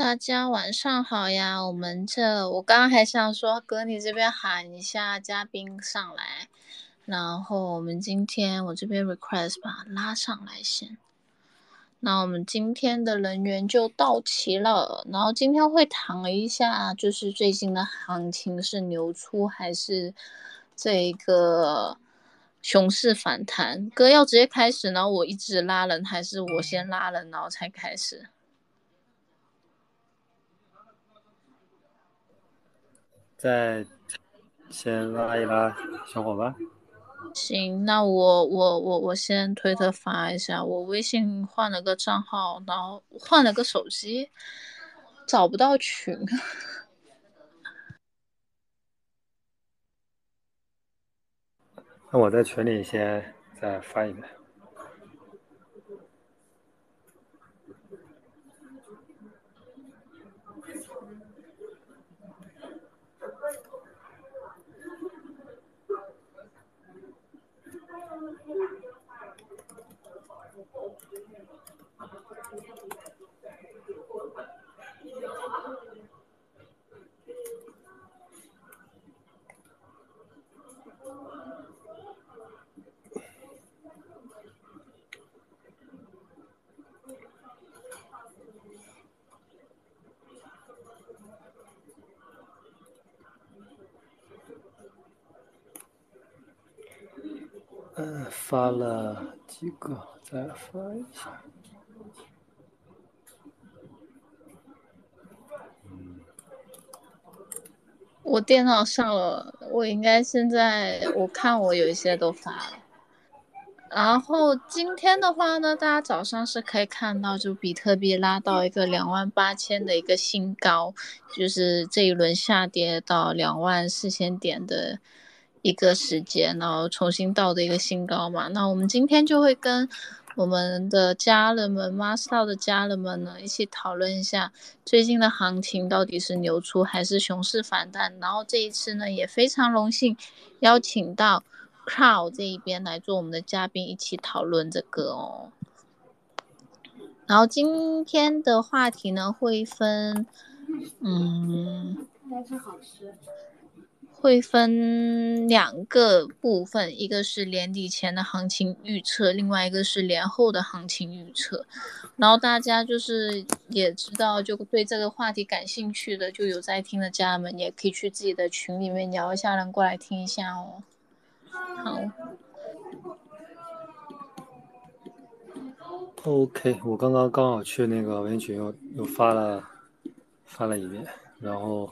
大家晚上好呀！我们这我刚刚还想说，哥你这边喊一下嘉宾上来，然后我们今天我这边 request 把拉上来先。那我们今天的人员就到齐了，然后今天会谈一下，就是最近的行情是牛出还是这个熊市反弹？哥要直接开始，然后我一直拉人，还是我先拉人，然后才开始？再先拉一拉小伙伴。行，那我我我我先推特发一下，我微信换了个账号，然后换了个手机，找不到群。那我在群里先再发一遍。发了几个，再发一下。我电脑上了，我应该现在我看我有一些都发了。然后今天的话呢，大家早上是可以看到，就比特币拉到一个两万八千的一个新高，就是这一轮下跌到两万四千点的。一个时间，然后重新到的一个新高嘛。那我们今天就会跟我们的家人们、Master 的家人们呢，一起讨论一下最近的行情到底是牛出还是熊市反弹。然后这一次呢，也非常荣幸邀请到 Crow 这一边来做我们的嘉宾，一起讨论这个哦。然后今天的话题呢，会分，嗯，应该是好吃。会分两个部分，一个是年底前的行情预测，另外一个是年后的行情预测。然后大家就是也知道，就对这个话题感兴趣的，就有在听的家人们，也可以去自己的群里面聊一下，人过来听一下哦。好。OK，我刚刚刚好去那个微信群又又发了发了一遍，然后。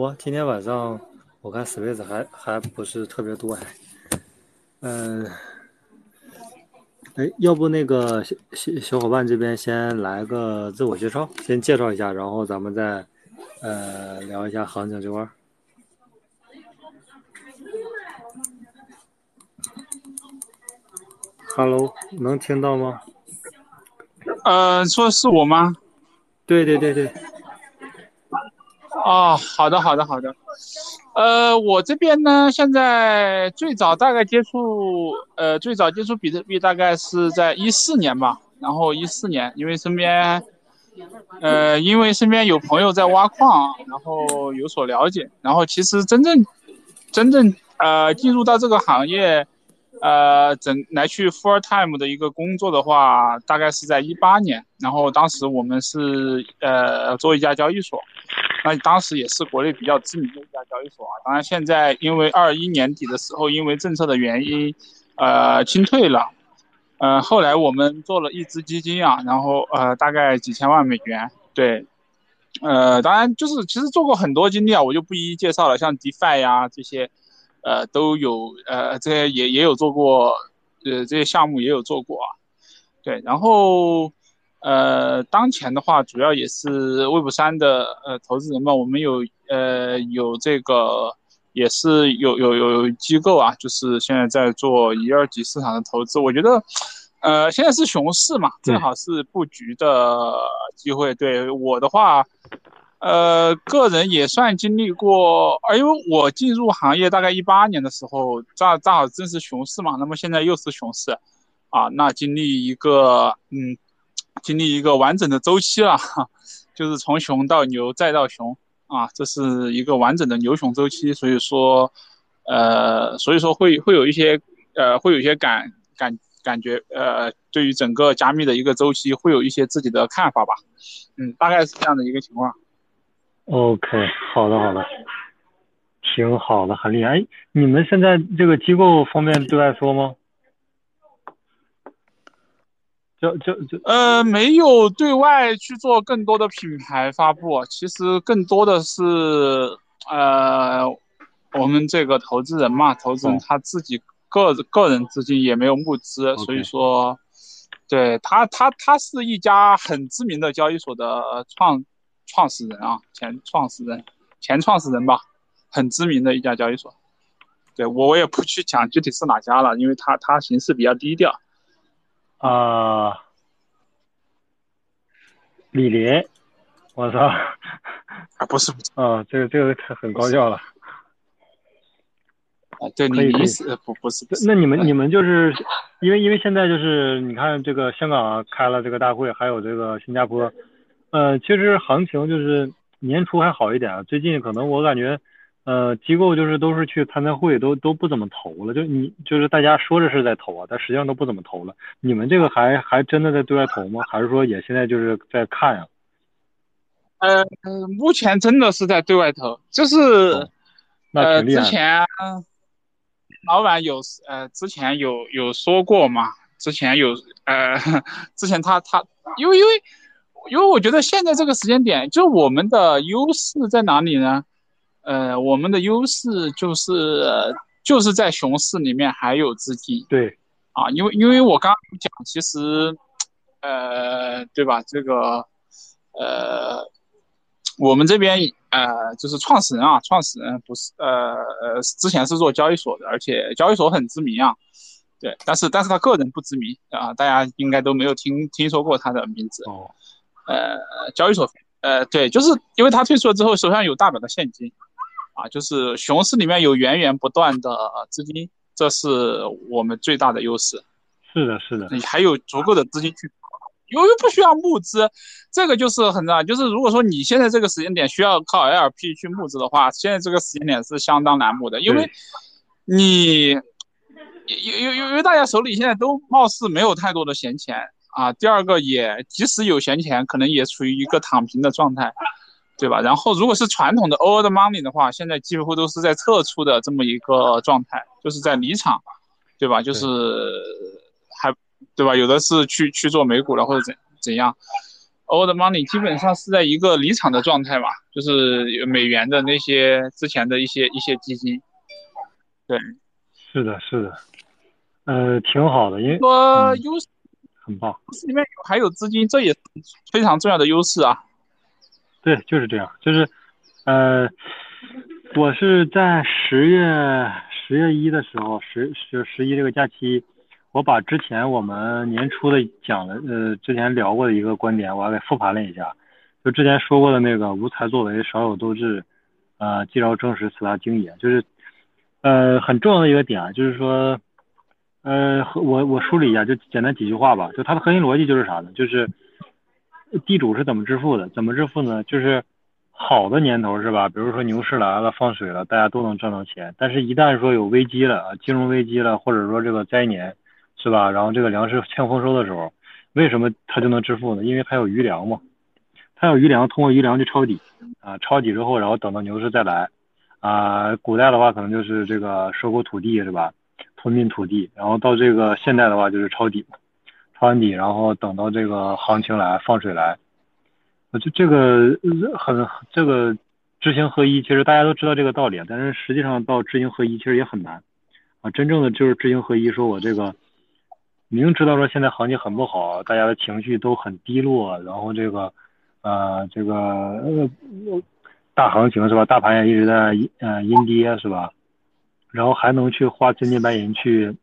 我今天晚上我看 space 还还不是特别多，还，嗯，哎，要不那个小小小伙伴这边先来个自我介绍，先介绍一下，然后咱们再呃聊一下行情这块。Hello，能听到吗？呃，说是我吗？对对对对。哦，好的，好的，好的。呃，我这边呢，现在最早大概接触，呃，最早接触比特币大概是在一四年吧。然后一四年，因为身边，呃，因为身边有朋友在挖矿，然后有所了解。然后其实真正，真正呃进入到这个行业，呃，整来去 full time 的一个工作的话，大概是在一八年。然后当时我们是呃做一家交易所。那当时也是国内比较知名的一家交易所啊，当然现在因为二一年底的时候，因为政策的原因，呃，清退了，呃，后来我们做了一支基金啊，然后呃，大概几千万美元，对，呃，当然就是其实做过很多经历啊，我就不一一介绍了，像 DeFi 呀这些，呃，都有，呃，这些也也有做过，呃，这些项目也有做过啊，对，然后。呃，当前的话，主要也是 Web 三的呃投资人嘛，我们有呃有这个，也是有有有机构啊，就是现在在做一二级市场的投资。我觉得，呃，现在是熊市嘛，正好是布局的机会。对我的话，呃，个人也算经历过，呃，因为我进入行业大概一八年的时候，正正好正是熊市嘛，那么现在又是熊市，啊，那经历一个嗯。经历一个完整的周期了，就是从熊到牛再到熊啊，这是一个完整的牛熊周期，所以说，呃，所以说会会有一些呃会有一些感感感觉呃，对于整个加密的一个周期会有一些自己的看法吧，嗯，大概是这样的一个情况。OK，好的好的，挺好的，很厉害。哎，你们现在这个机构方便对外说吗？就就就呃，没有对外去做更多的品牌发布，其实更多的是呃，我们这个投资人嘛，投资人他自己个个人资金也没有募资，所以说，对他他他是一家很知名的交易所的创创始人啊，前创始人前创始人吧，很知名的一家交易所，对我我也不去讲具体是哪家了，因为他他形式比较低调。啊，李林，我操！啊，不是，啊，这个这个很高效了。啊，对你意思不不是？那你们你们就是因为因为现在就是你看这个香港开了这个大会，还有这个新加坡，呃，其实行情就是年初还好一点，最近可能我感觉。呃，机构就是都是去参加会，都都不怎么投了。就你就是大家说着是在投啊，但实际上都不怎么投了。你们这个还还真的在对外投吗？还是说也现在就是在看呀？呃，目前真的是在对外投，就是呃，之前老板有呃，之前有有说过嘛，之前有呃，之前他他因为因为因为我觉得现在这个时间点，就我们的优势在哪里呢？呃，我们的优势就是就是在熊市里面还有资金，对，啊，因为因为我刚刚讲，其实，呃，对吧？这个，呃，我们这边呃，就是创始人啊，创始人不是呃呃，之前是做交易所的，而且交易所很知名啊，对，但是但是他个人不知名啊，大家应该都没有听听说过他的名字，哦，呃，交易所，呃，对，就是因为他退出了之后，手上有大把的现金。啊，就是熊市里面有源源不断的资金，这是我们最大的优势。是的，是的，你还有足够的资金去，由于不需要募资，这个就是很重要。就是如果说你现在这个时间点需要靠 LP 去募资的话，现在这个时间点是相当难募的，因为你，因因因为大家手里现在都貌似没有太多的闲钱啊。第二个也，即使有闲钱，可能也处于一个躺平的状态。对吧？然后如果是传统的 old money 的话，现在几乎都是在撤出的这么一个状态，就是在离场，对吧？就是还对吧？有的是去去做美股了或者怎怎样，old money 基本上是在一个离场的状态嘛，就是美元的那些之前的一些一些基金，对，是的，是的，呃，挺好的，因为说优势很棒，里面还有资金，这也非常重要的优势啊。对，就是这样，就是，呃，我是在十月十月一的时候，十十十一这个假期，我把之前我们年初的讲的，呃，之前聊过的一个观点，我还给复盘了一下，就之前说过的那个无才作为，少有斗志，呃，既饶正实，此大经也，就是，呃，很重要的一个点啊，就是说，呃，我我梳理一下，就简单几句话吧，就它的核心逻辑就是啥呢？就是。地主是怎么致富的？怎么致富呢？就是好的年头是吧？比如说牛市来了，放水了，大家都能赚到钱。但是，一旦说有危机了，金融危机了，或者说这个灾年，是吧？然后这个粮食欠丰收的时候，为什么他就能致富呢？因为他有余粮嘛，他有余粮，通过余粮去抄底啊，抄底之后，然后等到牛市再来啊。古代的话，可能就是这个收购土地是吧？吞并土地，然后到这个现代的话，就是抄底嘛。抄底，然后等到这个行情来放水来，我就这个很这个知行合一，其实大家都知道这个道理，但是实际上到知行合一其实也很难啊。真正的就是知行合一，说我这个明知道说现在行情很不好，大家的情绪都很低落，然后这个呃这个大行情是吧？大盘也一直在呃阴跌是吧？然后还能去花真金白银去。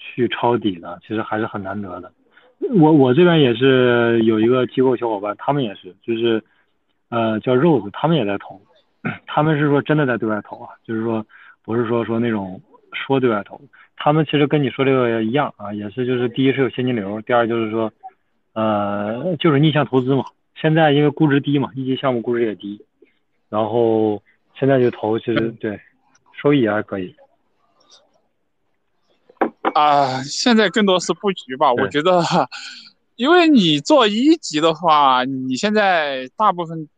去抄底的，其实还是很难得的。我我这边也是有一个机构小伙伴，他们也是，就是呃叫 Rose，他们也在投，他们是说真的在对外投啊，就是说不是说说那种说对外投，他们其实跟你说这个一样啊，也是就是第一是有现金流，第二就是说呃，就是逆向投资嘛。现在因为估值低嘛，一级项目估值也低，然后现在就投，其实对，收益也还可以。啊，现在更多是布局吧。我觉得，因为你做一级的话，你现在大部分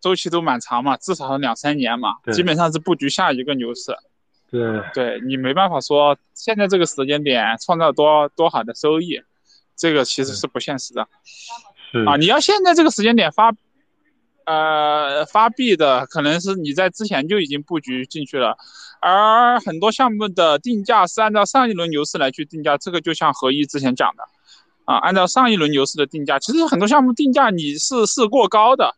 周期都蛮长嘛，至少两三年嘛，基本上是布局下一个牛市。对，对你没办法说现在这个时间点创造多多好的收益，这个其实是不现实的是啊。你要现在这个时间点发，呃，发币的，可能是你在之前就已经布局进去了，而很多项目的定价是按照上一轮牛市来去定价，这个就像何一之前讲的，啊，按照上一轮牛市的定价，其实很多项目定价你是是过高的，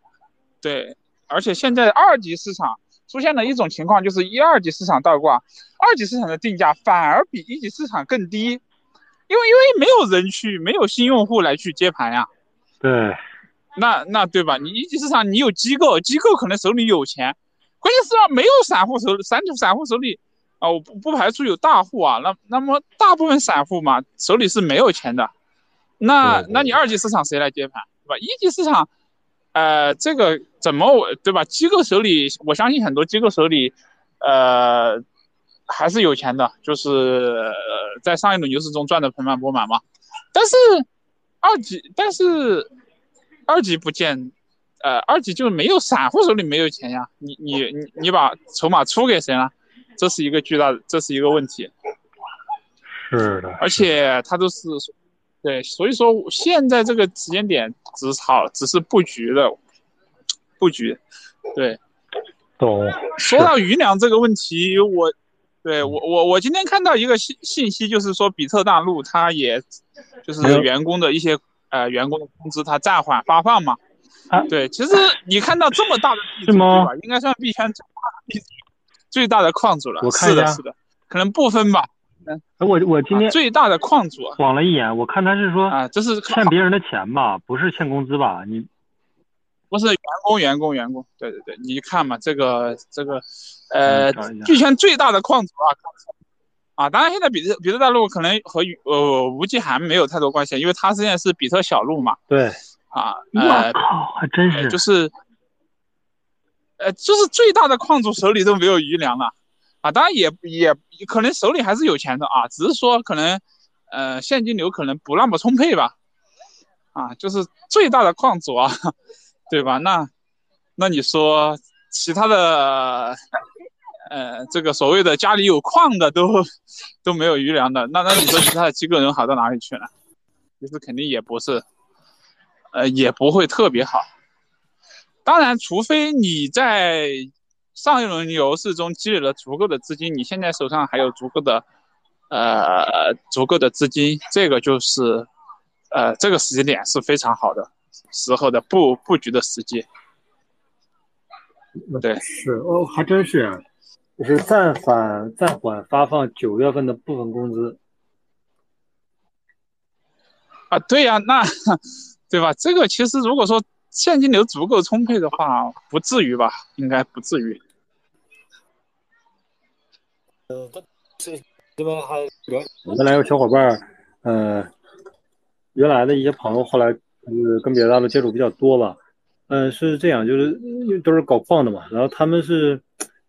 对，而且现在二级市场出现了一种情况，就是一二级市场倒挂，二级市场的定价反而比一级市场更低，因为因为没有人去，没有新用户来去接盘呀。对，那那对吧？你一级市场你有机构，机构可能手里有钱，关键是啊没有散户手散散户手里啊，我不不排除有大户啊，那那么大部分散户嘛手里是没有钱的，那那你二级市场谁来接盘，对吧？一级市场，呃，这个怎么我对吧？机构手里，我相信很多机构手里，呃，还是有钱的，就是呃在上一轮牛市中赚的盆满钵满嘛。但是二级，但是二级不见，呃，二级就是没有散户手里没有钱呀，你你你你把筹码出给谁了？这是一个巨大的，这是一个问题。是的，而且他都是，对，所以说现在这个时间点只好只是布局的布局，对。懂。说到余粮这个问题，我对我我我今天看到一个信信息，就是说比特大陆它也就是员工的一些呃员工的工资它暂缓发放嘛。啊对，其实你看到这么大的地主吧？应该算币圈最大的地主最大的矿主了。我看一下是的，是的，可能不分吧。哎我我今天啊最大的矿主晃了一眼，我看他是说啊，这是欠别人的钱吧，不是欠工资吧？你不是员工，员工，员工，对对对，你看嘛，这个这个，呃币圈最大的矿主啊，啊，当然现在比特比特大陆可能和呃吴继涵没有太多关系，因为他现在是比特小路嘛，对，啊，我呃，靠，还真是，就是，呃，就是最大的矿主手里都没有余粮了，啊，当然也也可能手里还是有钱的啊，只是说可能，呃，现金流可能不那么充沛吧，啊，就是最大的矿主啊，对吧？那那你说其他的，呃，这个所谓的家里有矿的都都没有余粮的，那那你说其他的机构人好到哪里去呢？其实肯定也不是，呃，也不会特别好。当然，除非你在上一轮牛市中积累了足够的资金，你现在手上还有足够的，呃，足够的资金，这个就是，呃，这个时间点是非常好的时候的布布局的时机。对是哦，还真是啊，就是暂缓暂缓发放九月份的部分工资。啊，对呀、那对吧？这个其实如果说现金流足够充沛的话，不至于吧？应该不至于。这边还原来有小伙伴，呃，原来的一些朋友，后来就是跟别的大陆接触比较多吧。嗯、是这样，就是都是搞矿的嘛，然后他们是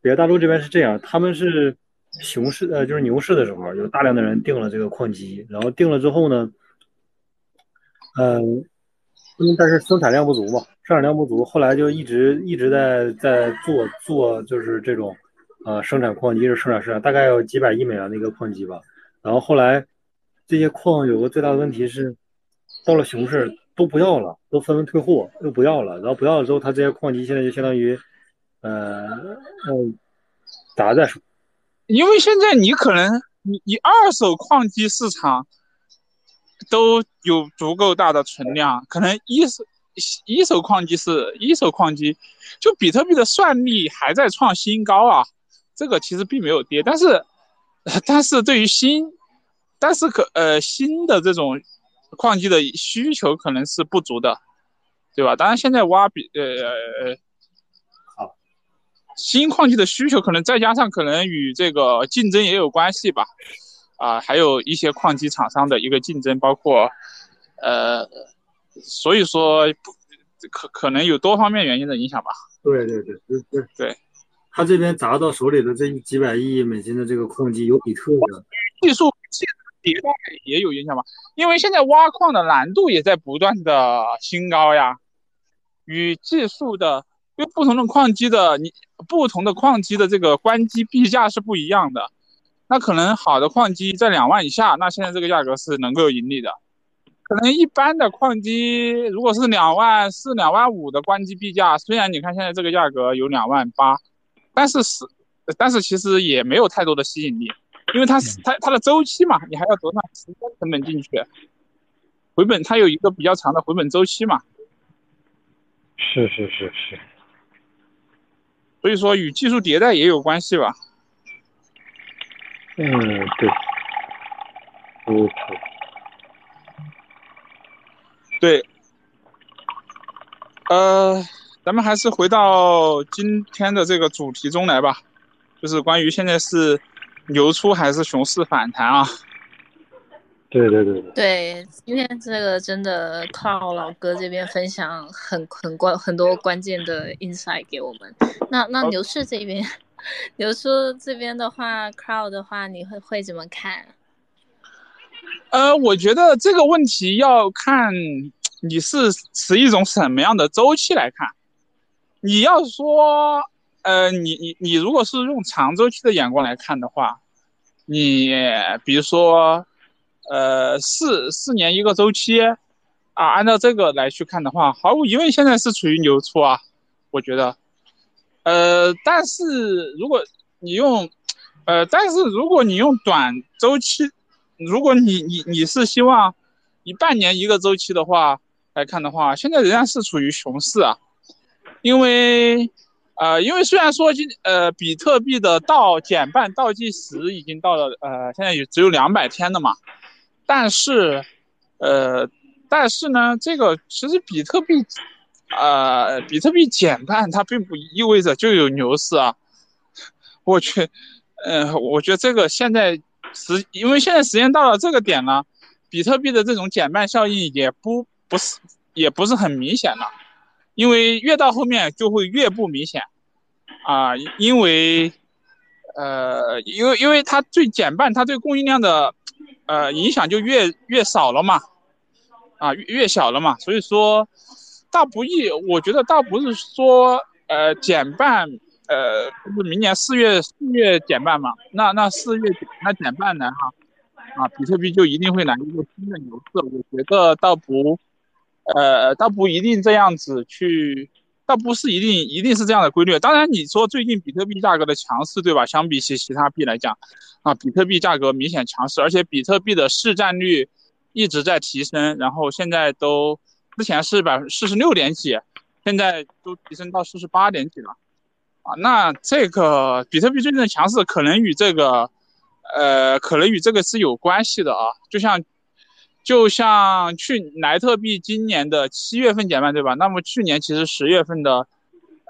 别的大陆这边是这样，他们是熊市呃，就是牛市的时候，有大量的人订了这个矿机，然后订了之后呢，嗯、因为但是生产量不足嘛，生产量不足，后来就一直一直在在做做就是这种呃生产矿机是生产生产，大概有几百亿美元的一个矿机吧。然后后来这些矿有个最大的问题是，到了熊市都不要了，都纷纷退货，又不要了。然后不要了之后，他这些矿机现在就相当于呃嗯砸在手。因为现在你可能你你二手矿机市场都有足够大的存量，可能一手一手矿机是一手矿机，就比特币的算力还在创新高啊，这个其实并没有跌，但是 但是对于新，但是可呃新的这种矿机的需求可能是不足的，对吧？当然现在挖比呃呃。新矿机的需求可能再加上可能与这个竞争也有关系吧，啊，还有一些矿机厂商的一个竞争，包括，呃，所以说不可可能有多方面原因的影响吧。对对对对对对，他这边砸到手里的这几百亿美金的这个矿机有比特的，技术技术迭代也有影响吧？因为现在挖矿的难度也在不断的新高呀，与技术的，因为不同的矿机的你不同的矿机的这个关机币价是不一样的。那可能好的矿机在两万以下，那现在这个价格是能够有盈利的。可能一般的矿机如果是两万四、两万五的关机币价，虽然你看现在这个价格有两万八，但是是，但是其实也没有太多的吸引力，因为它是它它的周期嘛，你还要投上时间成本进去，回本它有一个比较长的回本周期嘛。是是是是。所以说与技术迭代也有关系吧。嗯，对。不错。对。呃，咱们还是回到今天的这个主题中来吧，就是关于现在是牛出还是熊市反弹啊？对对对对。对，今天这个真的靠老哥这边分享很很关很多关键的 insight 给我们。那那牛市这边。刘叔这边的话，crow 的话，你会会怎么看？呃，我觉得这个问题要看你是持一种什么样的周期来看。你要说，呃，你你你如果是用长周期的眼光来看的话，你比如说，呃，四四年一个周期啊，按照这个来去看的话，毫无疑问现在是处于牛出啊，我觉得。呃，但是如果你用，呃，但是如果你用短周期，如果你你你是希望以半年一个周期的话来看的话，现在仍然是处于熊市啊，因为，呃，因为虽然说今呃比特币的倒减半倒计时已经到了呃现在也只有两百天了嘛，但是，呃，但是呢，这个其实比特币。呃，比特币减半，它并不意味着就有牛市啊。我去，嗯，我觉得这个现在时，因为现在时间到了这个点了，比特币的这种减半效应也不不是，也不是很明显了。因为越到后面就会越不明显啊，因为，呃，因为因为它最减半，它对供应量的呃影响就越越少了嘛，啊，越越小了嘛，所以说。倒不易，我觉得倒不是说，呃，减半，呃，不是明年四月四月减半嘛？那那四月那减半呢？哈，啊，比特币就一定会来一个新的牛市？我觉得倒不，呃，倒不一定这样子去，倒不是一定一定是这样的规律。当然，你说最近比特币价格的强势，对吧？相比起其他币来讲，啊，比特币价格明显强势，而且比特币的市占率一直在提升，然后现在都。之前是百分之四十六点几，现在都提升到四十八点几了，啊，那这个比特币最近的强势可能与这个，呃，可能与这个是有关系的啊，就像，就像去莱特币今年的七月份减半对吧？那么去年其实十月份的，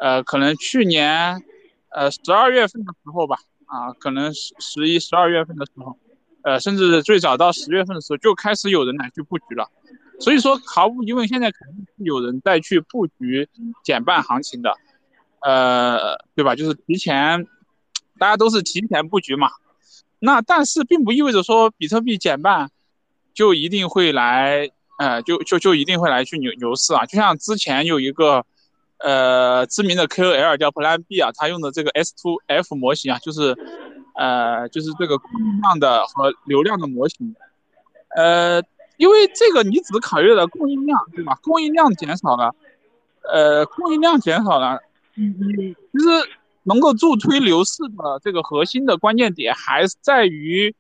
呃，可能去年，呃，十二月份的时候吧，啊，可能十十一、十二月份的时候，呃，甚至最早到十月份的时候就开始有人来去布局了。所以说，毫无疑问，现在肯定是有人在去布局减半行情的，呃，对吧？就是提前，大家都是提前布局嘛。那但是并不意味着说比特币减半就一定会来，呃，就就就一定会来去牛牛市啊。就像之前有一个，呃，知名的 KOL 叫 Plan B 啊，他用的这个 S2F 模型啊，就是，呃，就是这个供应量的和流量的模型，呃。因为这个你只考虑了供应量，对吧？供应量减少了，呃，供应量减少了，嗯嗯其实能够助推牛市的这个核心的关键点还是在于，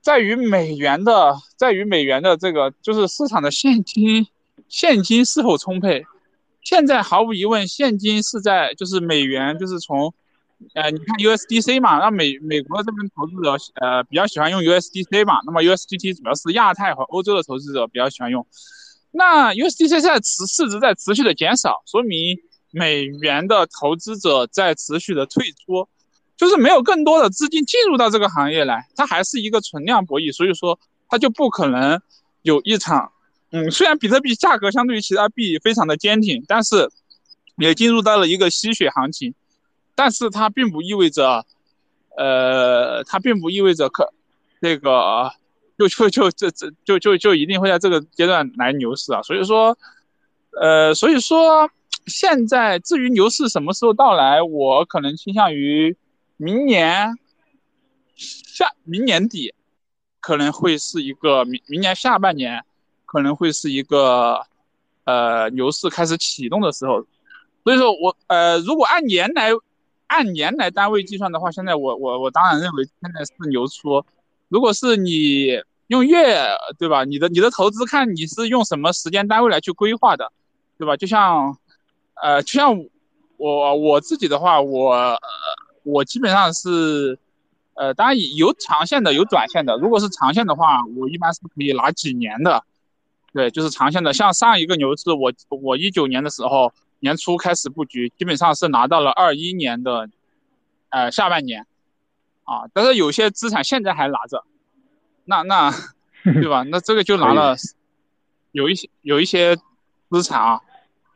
在于美元的，在于美元的这个就是市场的现金，现金是否充沛？现在毫无疑问，现金是在就是美元就是从。呃，你看 USDC 嘛，那美美国这边投资者呃比较喜欢用 USDC 嘛，那么 USDT 主要是亚太和欧洲的投资者比较喜欢用。那 USDC 在持市值在持续的减少，说明美元的投资者在持续的退出，就是没有更多的资金进入到这个行业来，它还是一个存量博弈，所以说它就不可能有一场嗯，虽然比特币价格相对于其他币非常的坚挺，但是也进入到了一个吸血行情，但是它并不意味着，呃，它并不意味着可那个就就就这这就就就一定会在这个阶段来牛市啊，所以说，呃，所以说现在至于牛市什么时候到来，我可能倾向于明年下明年底。可能会是一个明明年下半年，可能会是一个，呃，牛市开始启动的时候，所以说我呃，如果按年来按年来单位计算的话，现在我我我当然认为现在是牛初。如果是你用月对吧？你的你的投资看你是用什么时间单位来去规划的，对吧？就像呃，就像我我自己的话，我我基本上是。呃，当然有长线的，有短线的。如果是长线的话，我一般是可以拿几年的，对，就是长线的。像上一个牛市，我我一九年的时候年初开始布局，基本上是拿到了二一年的，呃下半年，啊，但是有些资产现在还拿着，那那，对吧？那这个就拿了，有一些有一些资产啊，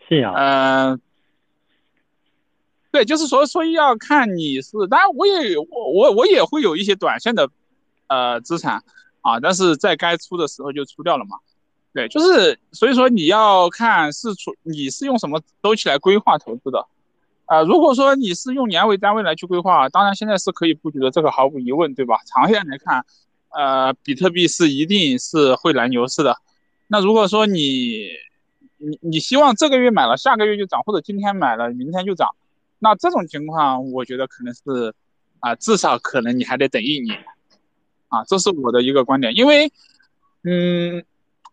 是啊，嗯。对，就是说，所以要看你是，当然我也我我我也会有一些短线的，呃，资产啊，但是在该出的时候就出掉了嘛。对，就是所以说你要看是出你是用什么周期来规划投资的，啊，如果说你是用年为单位来去规划，当然现在是可以布局的，这个毫无疑问，对吧？长线来看，呃，比特币是一定是会来牛市的。那如果说你你你希望这个月买了，下个月就涨，或者今天买了，明天就涨。那这种情况，我觉得可能是，啊，至少可能你还得等一年，啊，这是我的一个观点。因为，嗯，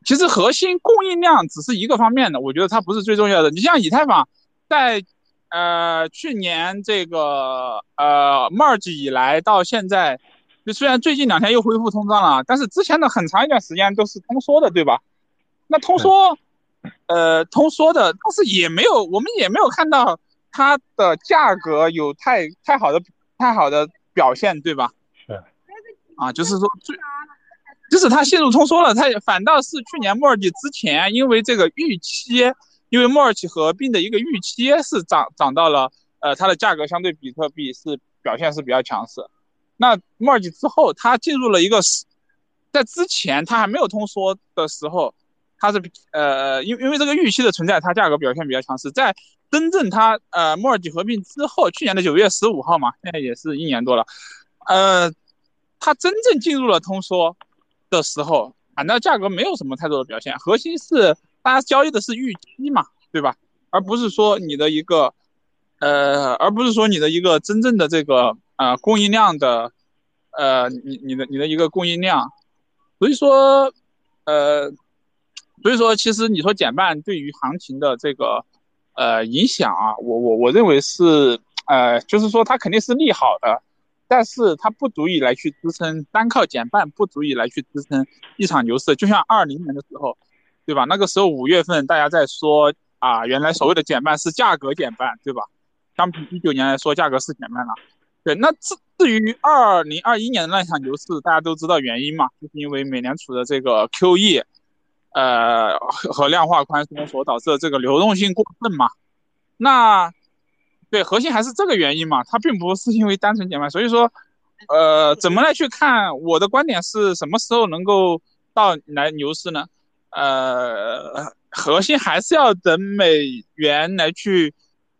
其实核心供应量只是一个方面的，我觉得它不是最重要的。你像以太坊，在呃去年这个呃 merge 以来到现在，就虽然最近两天又恢复通胀了，但是之前的很长一段时间都是通缩的，对吧？那通缩，呃，通缩的，但是也没有，我们也没有看到。它的价格有太太好的太好的表现，对吧？是，啊，就是说最，就是它陷入通缩了，它反倒是去年末季之前，因为这个预期，因为末尔合并的一个预期是涨涨到了，呃，它的价格相对比特币是表现是比较强势。那末尔之后，它进入了一个，在之前它还没有通缩的时候，它是呃，因因为这个预期的存在，它价格表现比较强势，在。真正它呃，摩尔基合并之后，去年的九月十五号嘛，现在也是一年多了，呃，它真正进入了通缩的时候，反正价格没有什么太多的表现，核心是大家交易的是预期嘛，对吧？而不是说你的一个，呃，而不是说你的一个真正的这个呃供应量的，呃，你你的你的一个供应量，所以说，呃，所以说其实你说减半对于行情的这个。呃，影响啊，我我我认为是，呃，就是说它肯定是利好的，但是它不足以来去支撑，单靠减半不足以来去支撑一场牛市。就像二零年的时候，对吧？那个时候五月份大家在说啊，原来所谓的减半是价格减半，对吧？相比一九年来说，价格是减半了。对，那至至于二零二一年的那场牛市，大家都知道原因嘛，就是因为美联储的这个 QE。呃，和量化宽松所导致的这个流动性过剩嘛，那对核心还是这个原因嘛，它并不是因为单纯减半，所以说，呃，怎么来去看？我的观点是什么时候能够到来牛市呢？呃，核心还是要等美元来去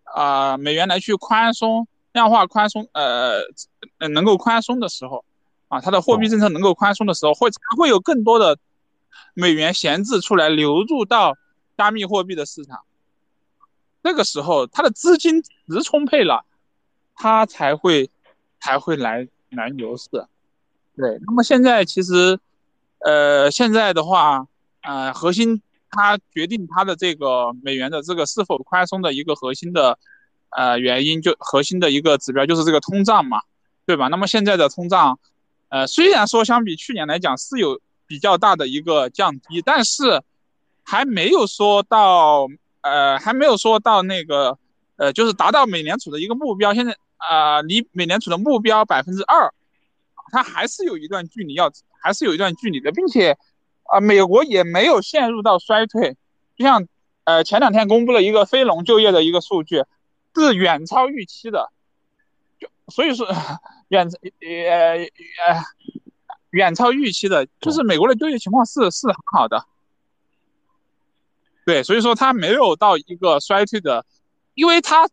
啊，美元来去宽松，量化宽松，呃，能够宽松的时候，啊，它的货币政策能够宽松的时候，会才会有更多的。美元闲置出来流入到加密货币的市场，那个时候它的资金值充沛了，它才会才会来来牛市。对，那么现在其实，呃，现在的话，呃，核心它决定它的这个美元的这个是否宽松的一个核心的呃原因，就核心的一个指标就是这个通胀嘛，对吧？那么现在的通胀，呃，虽然说相比去年来讲是有。比较大的一个降低，但是还没有说到，呃，还没有说到那个，呃，就是达到美联储的一个目标。现在啊，离美联储的目标百分之二，它还是有一段距离，要还是有一段距离的，并且，啊，美国也没有陷入到衰退，就像呃前两天公布了一个非农就业的一个数据，是远超预期的，就所以说远呃呃远超预期的，就是美国的就业情况是是很好的，对，所以说它没有到一个衰退的，因为它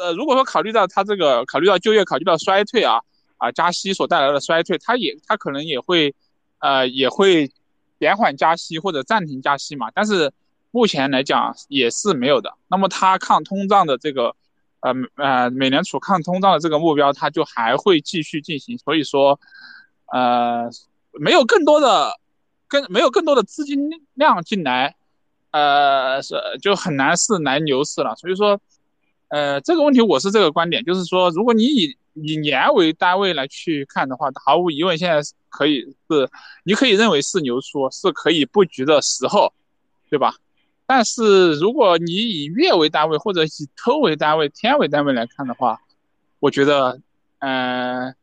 呃如果说考虑到它这个考虑到就业考虑到衰退啊啊加息所带来的衰退，它也它可能也会呃也会。延缓加息或者暂停加息嘛，但是目前来讲也是没有的。那么它抗通胀的这个，呃呃，美联储抗通胀的这个目标，它就还会继续进行。所以说，呃，没有更多的，跟没有更多的资金量进来，呃，是就很难是来牛市了。所以说，呃，这个问题我是这个观点，就是说，如果你以以年为单位来去看的话，毫无疑问，现在可以是，你可以认为是牛出，是可以布局的时候，对吧？但是如果你以月为单位或者以周为单位、天为单位来看的话，我觉得，嗯，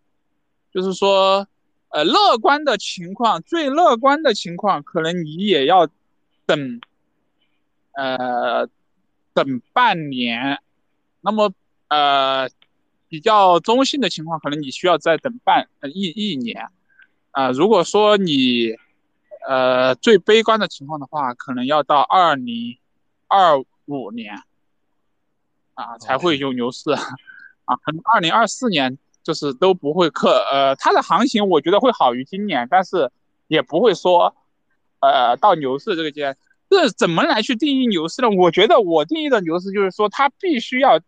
就是说，呃，乐观的情况，最乐观的情况，可能你也要等，呃，等半年，那么，呃。比较中性的情况，可能你需要再等半一一年，啊，如果说你，呃，最悲观的情况的话，可能要到二零二五年，啊，才会有牛市，啊，可能二零二四年就是都不会克，呃，它的行情我觉得会好于今年，但是也不会说，呃，到牛市这个阶段，这怎么来去定义牛市呢？我觉得我定义的牛市就是说它必须要。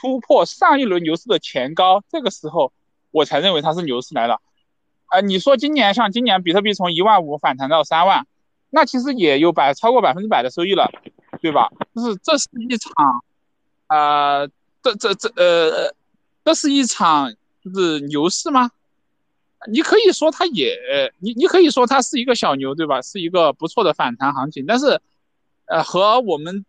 突破上一轮牛市的前高，这个时候我才认为它是牛市来了。啊，你说今年像今年比特币从一万五反弹到三万，那其实也有百超过百分之百的收益了，对吧？就是这是一场，啊，这这这呃，这是一场就是牛市吗？你可以说它也，你你可以说它是一个小牛，对吧？是一个不错的反弹行情，但是，呃，和我们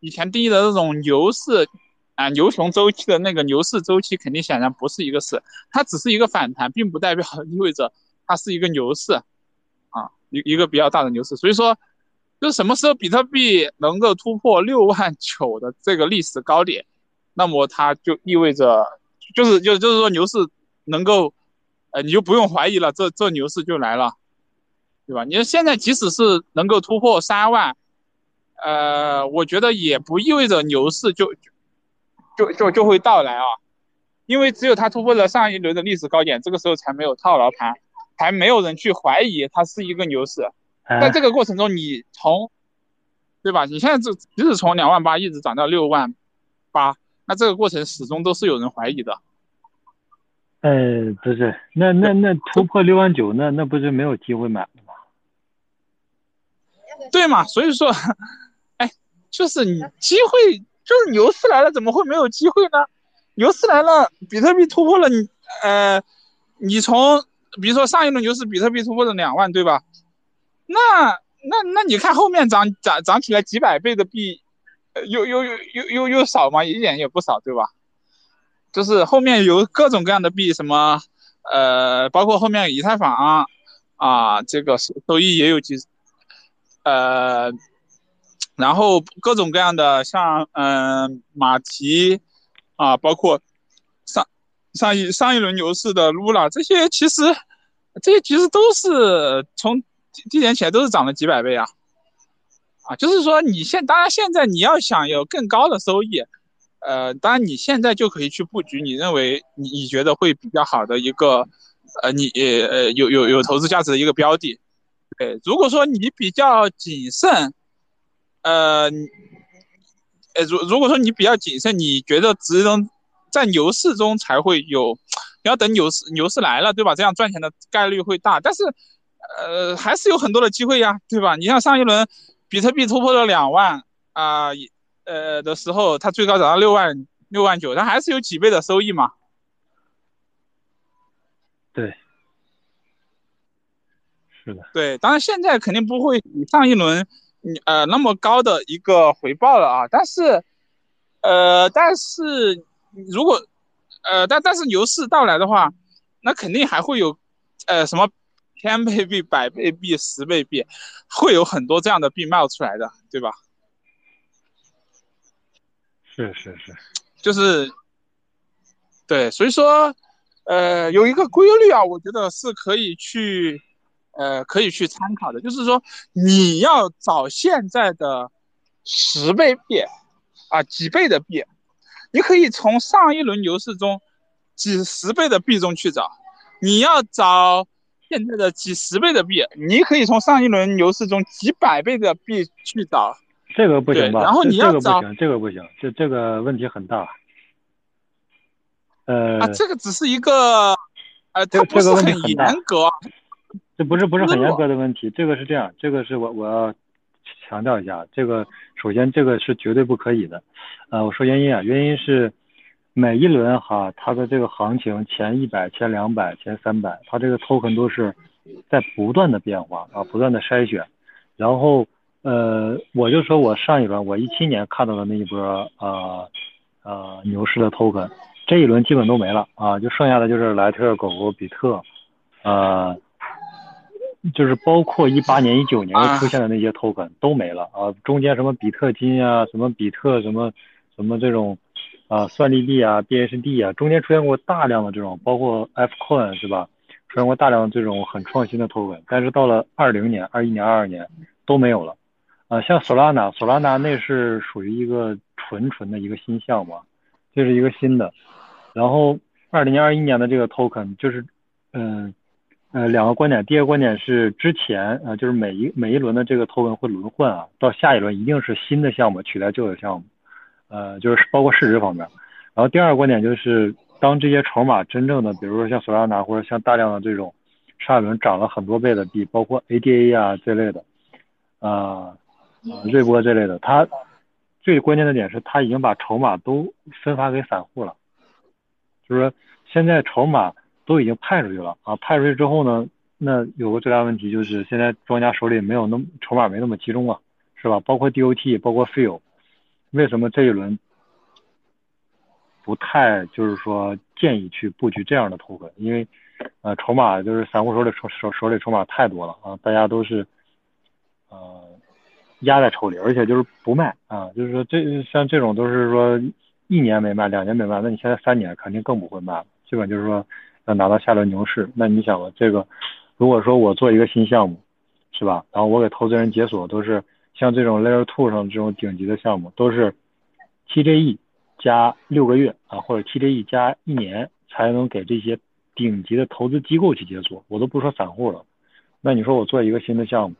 以前定义的那种牛市。啊，牛熊周期的那个牛市周期肯定显然不是一个事，它只是一个反弹，并不代表意味着它是一个牛市，啊，一一个比较大的牛市。所以说，就是什么时候比特币能够突破六万九的这个历史高点，那么它就意味着，就是就就是说牛市能够，呃，你就不用怀疑了，这这牛市就来了，对吧？你现在即使是能够突破三万，呃，我觉得也不意味着牛市就。就就就会到来啊，因为只有它突破了上一轮的历史高点，这个时候才没有套牢盘，才没有人去怀疑它是一个牛市。在这个过程中，你从，对吧？你现在这即使从两万八一直涨到六万八，那这个过程始终都是有人怀疑的。呃，不是，那那那突破六万九，那那不是没有机会买了吗？对嘛？所以说，哎，就是你机会。就是牛市来了，怎么会没有机会呢？牛市来了，比特币突破了你，呃，你从比如说上一轮牛市，比特币突破了两万，对吧？那那那你看后面涨涨涨起来几百倍的币，又又又又又又少吗？一点也不少，对吧？就是后面有各种各样的币，什么呃，包括后面以太坊啊，这个收益也有几，呃。然后各种各样的像嗯马蹄啊，包括上上一上一轮牛市的 Luna 这些，其实这些其实都是从低点起来都是涨了几百倍啊啊，就是说你现当然现在你要想有更高的收益，呃，当然你现在就可以去布局，你认为你你觉得会比较好的一个呃你呃有有有投资价值的一个标的，对，如果说你比较谨慎。呃，呃，如如果说你比较谨慎，你觉得只能在牛市中才会有，你要等牛市牛市来了，对吧？这样赚钱的概率会大，但是，呃，还是有很多的机会呀，对吧？你像上一轮比特币突破了两万啊，呃的时候，它最高涨到六万六万九，它还是有几倍的收益嘛？对，是的，对，当然现在肯定不会比上一轮。你呃那么高的一个回报了啊，但是，呃，但是如果，呃，但但是牛市到来的话，那肯定还会有，呃，什么 千倍币、百倍币、十倍币，会有很多这样的币冒出来的，对吧？是是是，就是对，所以说，呃，有一个规律啊，我觉得是可以去，呃，可以去参考的，就是说你要找现在的十倍币啊，几倍的币，你可以从上一轮牛市中几十倍的币中去找，你要找现在的几十倍的币，你可以从上一轮牛市中几百倍的币去找。这个不行吧？然后你要找这个不行，这个不行，这这个问题很大。呃，啊，这个只是一个，呃，它不是很严格。这不是不是很严格的问题，这个是这样，这个是我我要强调一下，这个首先这个是绝对不可以的。呃，我说原因啊，原因是每一轮哈，它的这个行情前一百、前两百、前三百，它这个 token 都是在不断的变化啊，不断的筛选，然后。呃，我就说我上一轮，我一七年看到的那一波呃呃牛市的 token，这一轮基本都没了啊，就剩下的就是莱特、狗狗、比特，呃，就是包括一八年、一九年出现的那些 token 都没了啊，中间什么比特金啊，什么比特什么什么这种啊算力币啊、BHD 啊，中间出现过大量的这种，包括 F coin 是吧？出现过大量的这种很创新的 token，但是到了二零年、二一年、二二年都没有了。啊，像 Solana，Solana 那是属于一个纯纯的一个新项目，这是一个新的。然后二零二一年的这个 token 就是，嗯，呃，呃两个观点。第一个观点是之前啊，就是每一每一轮的这个头纹会轮换啊，到下一轮一定是新的项目取代旧的项目，呃，就是包括市值方面。然后第二个观点就是，当这些筹码真正的，比如说像索拉纳或者像大量的这种上一轮涨了很多倍的币，包括 ADA 啊这类的，啊。啊，瑞波这类的，它最关键的点是，它已经把筹码都分发给散户了，就是说现在筹码都已经派出去了啊，派出去之后呢，那有个最大问题就是现在庄家手里没有那么筹码没那么集中啊，是吧？包括 DOT，包括 Feel，为什么这一轮不太就是说建议去布局这样的头盔？因为呃，筹码就是散户手里手手手里筹码太多了啊，大家都是呃。压在手里，而且就是不卖啊，就是说这像这种都是说一年没卖，两年没卖，那你现在三年肯定更不会卖了。基本就是说要拿到下轮牛市，那你想吧，这个如果说我做一个新项目，是吧？然后我给投资人解锁都是像这种 Layer Two 上这种顶级的项目，都是 TJE 加六个月啊，或者 TJE 加一年才能给这些顶级的投资机构去解锁，我都不说散户了。那你说我做一个新的项目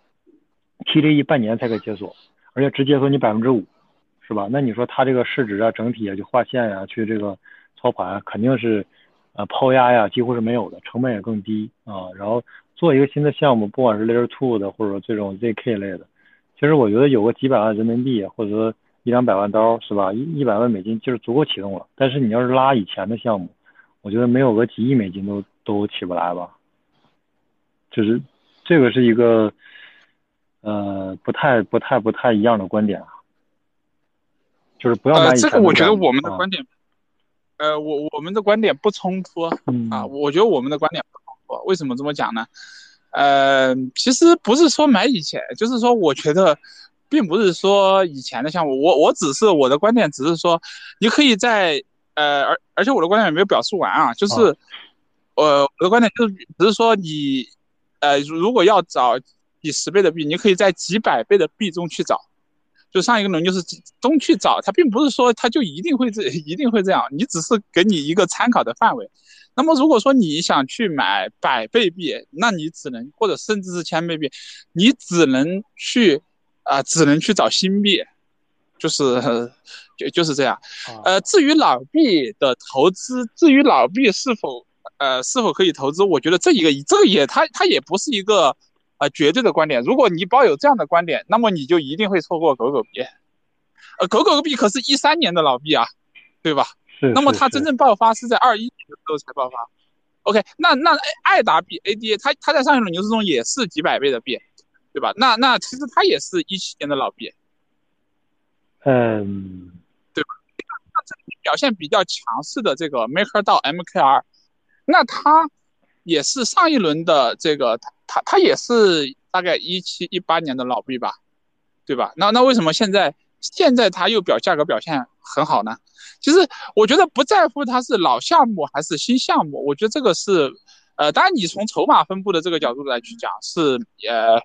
？TJE 半年才可以解锁，而且只解锁你百分之五，是吧？那你说它这个市值啊、整体啊、就划线呀、去这个操盘，肯定是呃抛压呀，几乎是没有的，成本也更低啊。然后做一个新的项目，不管是 Layer Two 的，或者说这种 ZK 类的，其实我觉得有个几百万人民币，或者说一两百万刀，是吧？一一百万美金就是足够启动了。但是你要是拉以前的项目，我觉得没有个几亿美金都都起不来吧。就是这个是一个。呃，不太、不太、不太一样的观点啊，就是不要呃，这个我觉得我们的观点，呃，我我们的观点不冲突啊，我觉得我们的观点不冲突。为什么这么讲呢？呃，其实不是说买以前，就是说我觉得，并不是说以前的项目，我我只是我的观点，只是说你可以在呃，而而且我的观点也没有表述完啊，就是呃，我的观点就是只是说你呃，如果要找。几十倍的币，你可以在几百倍的币中去找，就上一个轮就是中去找，它并不是说它就一定会这 一定会这样，你只是给你一个参考的范围。那么如果说你想去买百倍币，那你只能或者甚至是千倍币，你只能去啊，只能去找新币，就是就就是这样。呃，至于老币的投资，至于老币是否呃是否可以投资，我觉得这一个这个也它它也不是一个。啊，绝对的观点。如果你抱有这样的观点，那么你就一定会错过狗狗币。呃，狗狗币可是一三年的老币啊，对吧？那么它真正爆发是在二一年的时候才爆发。OK，那那爱达币 ADA，它它在上一轮牛市中也是几百倍的币，对吧？那那其实它也是一七年的老币。嗯，对吧？表现比较强势的这个 Maker 到 MKR，那它也是上一轮的这个。它它也是大概一七一八年的老币吧，对吧？那那为什么现在现在它又表价格表现很好呢？其实我觉得不在乎它是老项目还是新项目，我觉得这个是，呃，当然你从筹码分布的这个角度来去讲是，呃，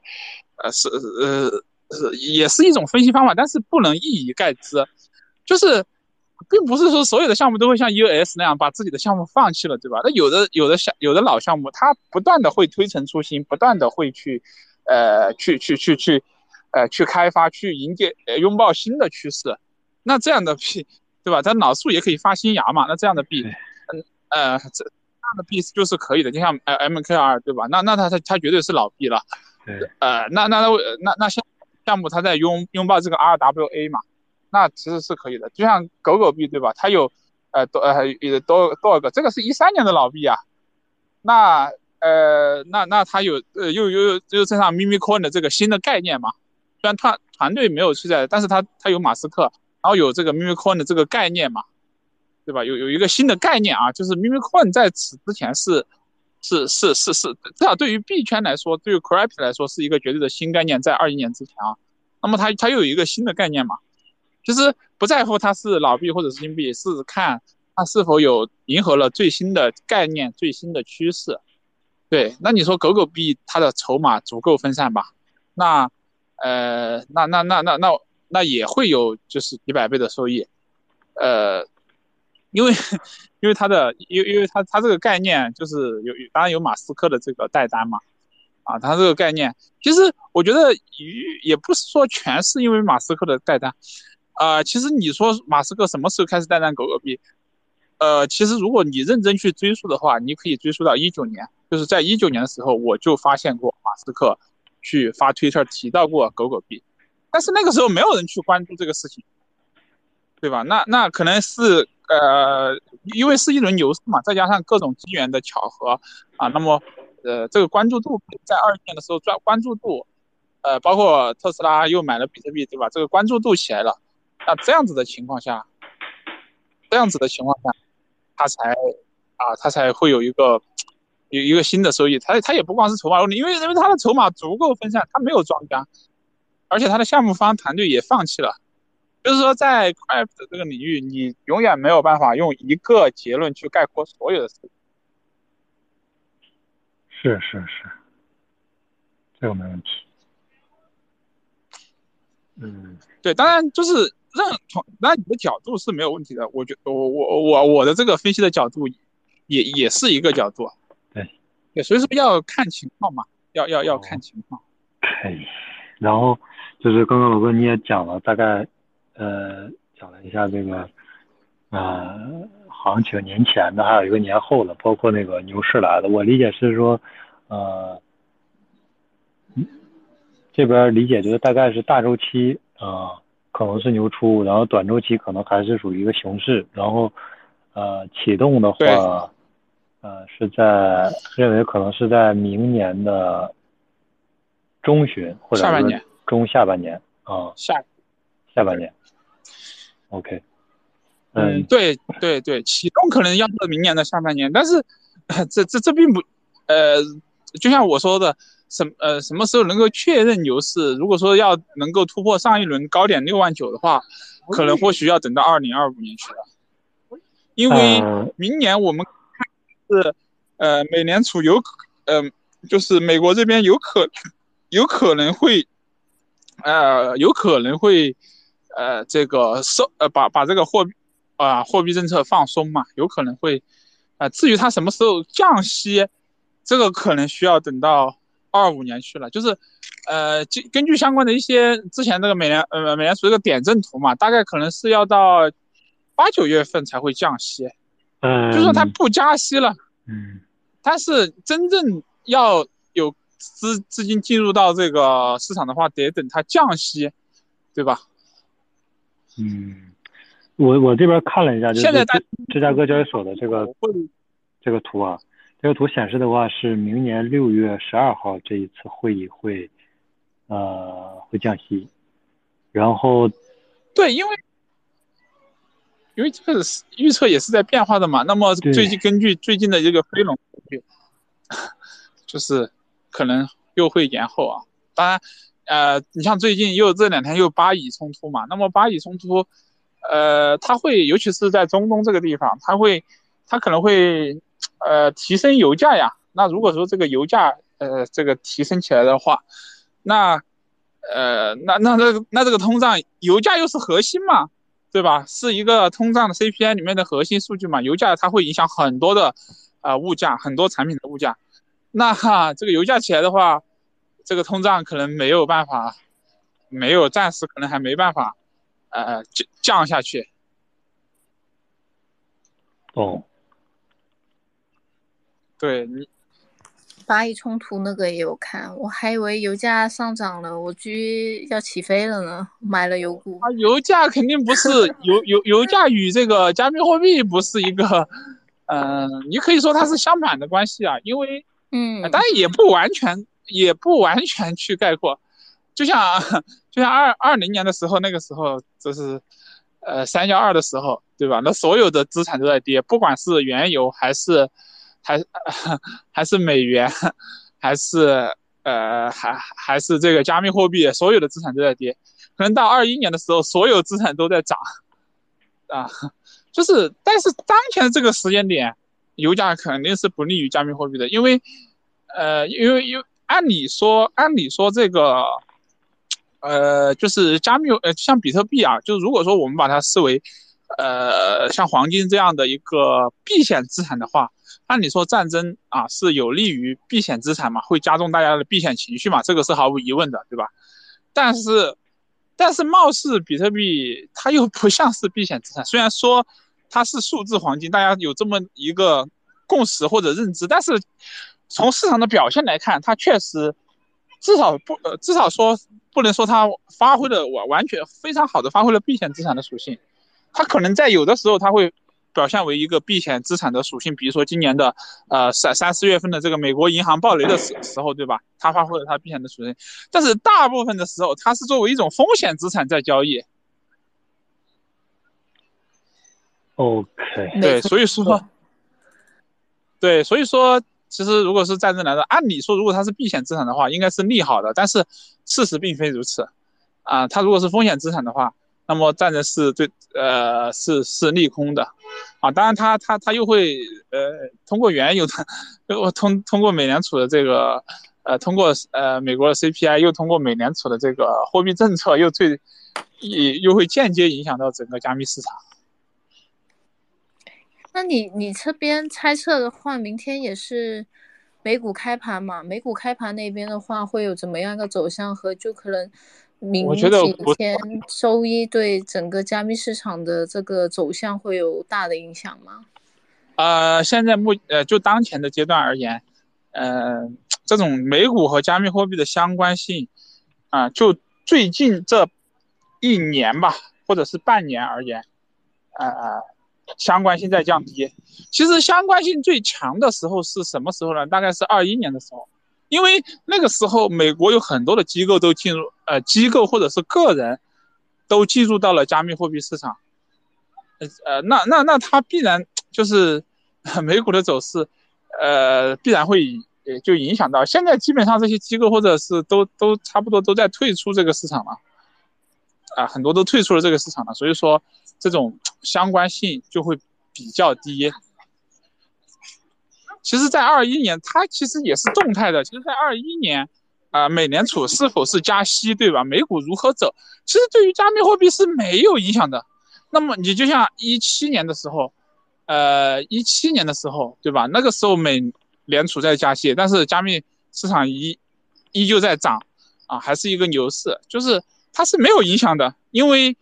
呃是呃是也是一种分析方法，但是不能一以概之，就是。并不是说所有的项目都会像 EOS 那样把自己的项目放弃了，对吧？那有的有的项有的老项目，它不断的会推陈出新，不断的会去，呃，去去去去，呃，去开发，去迎接呃拥抱新的趋势。那这样的币，对吧？它老树也可以发新芽嘛。那这样的币，嗯呃，这样的币就是可以的，就像呃 MKR 对吧？那那它它它绝对是老币了。对。呃，那那那那那项项目它在拥拥抱这个 RWA 嘛？那其实是可以的，就像狗狗币对吧？它有，呃多呃有多多少个？这个是一三年的老币啊。那呃那那它有呃又又又身上 Mimi Coin 的这个新的概念嘛？虽然他团队没有去在，但是他他有马斯克，然后有这个 Mimi Coin 的这个概念嘛，对吧？有有一个新的概念啊，就是 Mimi Coin 在此之前是是是是是，至少对于币圈来说，对于 Crypto 来说是一个绝对的新概念，在二一年之前啊。那么它它又有一个新的概念嘛？其实不在乎它是老币或者是新币，是看它是否有迎合了最新的概念、最新的趋势。对，那你说狗狗币它的筹码足够分散吧？那，呃，那那那那那那也会有就是几百倍的收益，呃，因为因为它的因因为它它这个概念就是有当然有马斯克的这个带单嘛，啊，它这个概念其实我觉得也也不是说全是因为马斯克的带单。啊，其实你说马斯克什么时候开始带上狗狗币？呃，其实如果你认真去追溯的话，你可以追溯到一九年，就是在一九年的时候，我就发现过马斯克去发推特提到过狗狗币，但是那个时候没有人去关注这个事情，对吧？那那可能是呃，因为是一轮牛市嘛，再加上各种机缘的巧合啊，那么呃，这个关注度在二一年的时候专关注度，呃，包括特斯拉又买了比特币，对吧？这个关注度起来了。那这样子的情况下，这样子的情况下，他才啊，他才会有一个有一个新的收益。他他也不光是筹码问题，因为因为他的筹码足够分散，他没有庄家，而且他的项目方团队也放弃了。就是说，在 crypto 这个领域，你永远没有办法用一个结论去概括所有的事情。是是是，这个没问题。嗯，对，当然就是。认同，那你的角度是没有问题的。我觉我我我我的这个分析的角度，也也是一个角度。对，对，所以说要看情况嘛，要要要看情况。可以。然后就是刚刚老哥你也讲了，大概呃讲了一下这个呃行情年前的，还有一个年后的，包括那个牛市来的。我理解是说呃，这边理解就是大概是大周期啊。可能是牛出，然后短周期可能还是属于一个熊市，然后，呃，启动的话，呃，是在认为可能是在明年的中旬或者中下半年啊，下。下半年，OK，嗯，对对对，启动可能要到明年的下半年，但是这这这并不，呃，就像我说的。什呃什么时候能够确认牛市？如果说要能够突破上一轮高点六万九的话，可能或许要等到二零二五年去了，因为明年我们看是呃美联储有可嗯就是美国这边有可有可能会呃有可能会呃这个收呃把把这个货币啊货币政策放松嘛，有可能会啊至于它什么时候降息，这个可能需要等到。二五年去了，就是，呃，根根据相关的一些之前那个美联呃美联储这个点阵图嘛，大概可能是要到八九月份才会降息，嗯，就说它不加息了，嗯，但是真正要有资资金进入到这个市场的话，得等它降息，对吧？嗯，我我这边看了一下，就是现在芝加哥交易所的这个这个图啊。这个图显示的话是明年六月十二号这一次会议会，呃，会降息，然后，对，因为，因为这个预测也是在变化的嘛。那么最近根据最近的这个非农数据，就是可能又会延后啊。当然，呃，你像最近又这两天又巴以冲突嘛，那么巴以冲突，呃，它会尤其是在中东这个地方，它会它可能会呃提升油价呀。那如果说这个油价呃这个提升起来的话，那呃那那那那这个通胀，油价又是核心嘛，对吧？是一个通胀的 CPI 里面的核心数据嘛，油价它会影响很多的啊物价，很多产品的物价。那哈这个油价起来的话。这个通胀可能没有办法，没有暂时可能还没办法，呃降降下去。哦，对你，巴以冲突那个也有看，我还以为油价上涨了，我居要起飞了呢，买了油股。啊，油价肯定不是 油油油价与这个加密货币不是一个，嗯，你可以说它是相反的关系啊，因为嗯，当然也不完全。也不完全去概括，就像 就像二二零年的时候，那个时候就是，呃三幺二的时候，对吧？那所有的资产都在跌，不管是原油还是还 还是美元，还是呃还还是这个加密货币，所有的资产都在跌。可能到二一年的时候，所有资产都在涨，啊，就是但是当前的这个时间点，油价肯定是不利于加密货币的，因为呃因为因为。按理说，按理说这个，呃，就是加密，呃，像比特币啊，就如果说我们把它视为，呃，像黄金这样的一个避险资产的话，按理说战争啊是有利于避险资产嘛，会加重大家的避险情绪嘛，这个是毫无疑问的，对吧？但是，但是貌似比特币它又不像是避险资产，虽然说它是数字黄金，大家有这么一个共识或者认知，但是。从市场的表现来看，它确实至少不呃，至少说不能说它发挥了完完全非常好的发挥了避险资产的属性，它可能在有的时候它会表现为一个避险资产的属性，比如说今年的呃三三四月份的这个美国银行暴雷的时时候，对吧？它发挥了它避险的属性，但是大部分的时候它是作为一种风险资产在交易。OK，对，所以说，对，所以说。其实，如果是战争来的，按理说，如果它是避险资产的话，应该是利好的。但是事实并非如此，啊，它如果是风险资产的话，那么战争是对，呃，是是利空的，啊，当然它它它又会，呃，通过原油的，我通通过美联储的这个，呃，通过呃美国的 CPI，又通过美联储的这个货币政策，又最，也又会间接影响到整个加密市场。那你你这边猜测的话，明天也是美股开盘嘛？美股开盘那边的话，会有怎么样一个走向和就可能明几天周一对整个加密市场的这个走向会有大的影响吗？呃，现在目呃就当前的阶段而言，呃，这种美股和加密货币的相关性啊，就最近这一年吧，或者是半年而言，呃。相关性在降低，其实相关性最强的时候是什么时候呢？大概是二一年的时候，因为那个时候美国有很多的机构都进入，呃，机构或者是个人，都进入到了加密货币市场，呃呃，那那那它必然就是 美股的走势，呃，必然会呃就影响到。现在基本上这些机构或者是都都差不多都在退出这个市场了，啊，很多都退出了这个市场了，所以说。这种相关性就会比较低。其实，在二一年，它其实也是动态的。其实，在二一年，啊，美联储是否是加息，对吧？美股如何走，其实对于加密货币是没有影响的。那么，你就像一七年的时候，呃，一七年的时候，对吧？那个时候美联储在加息，但是加密市场依依旧在涨，啊，还是一个牛市，就是它是没有影响的，因为。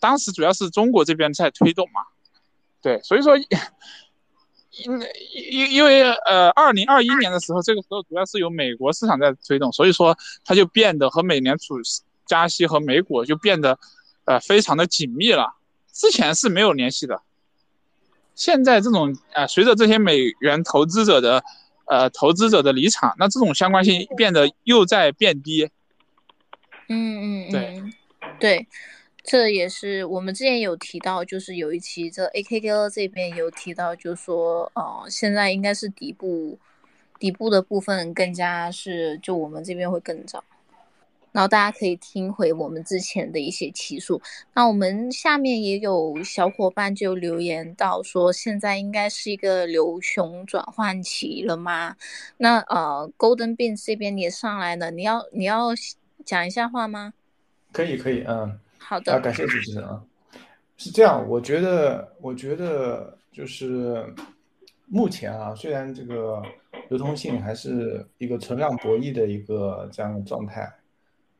当时主要是中国这边在推动嘛，对，所以说，因因因为呃，二零二一年的时候，这个时候主要是由美国市场在推动，所以说它就变得和美联储加息和美股就变得呃非常的紧密了。之前是没有联系的，现在这种呃随着这些美元投资者的呃投资者的离场，那这种相关性变得又在变低。嗯嗯嗯，对对。这也是我们之前有提到，就是有一期这 A K K 这边有提到，就说，呃，现在应该是底部，底部的部分更加是就我们这边会更早。然后大家可以听回我们之前的一些期数。那我们下面也有小伙伴就留言到说，现在应该是一个牛熊转换期了吗？那呃，Golden Bean 这边也上来了，你要你要讲一下话吗？可以可以，嗯，好的，感谢主持人啊。是这样，我觉得我觉得就是目前啊，虽然这个流通性还是一个存量博弈的一个这样的状态。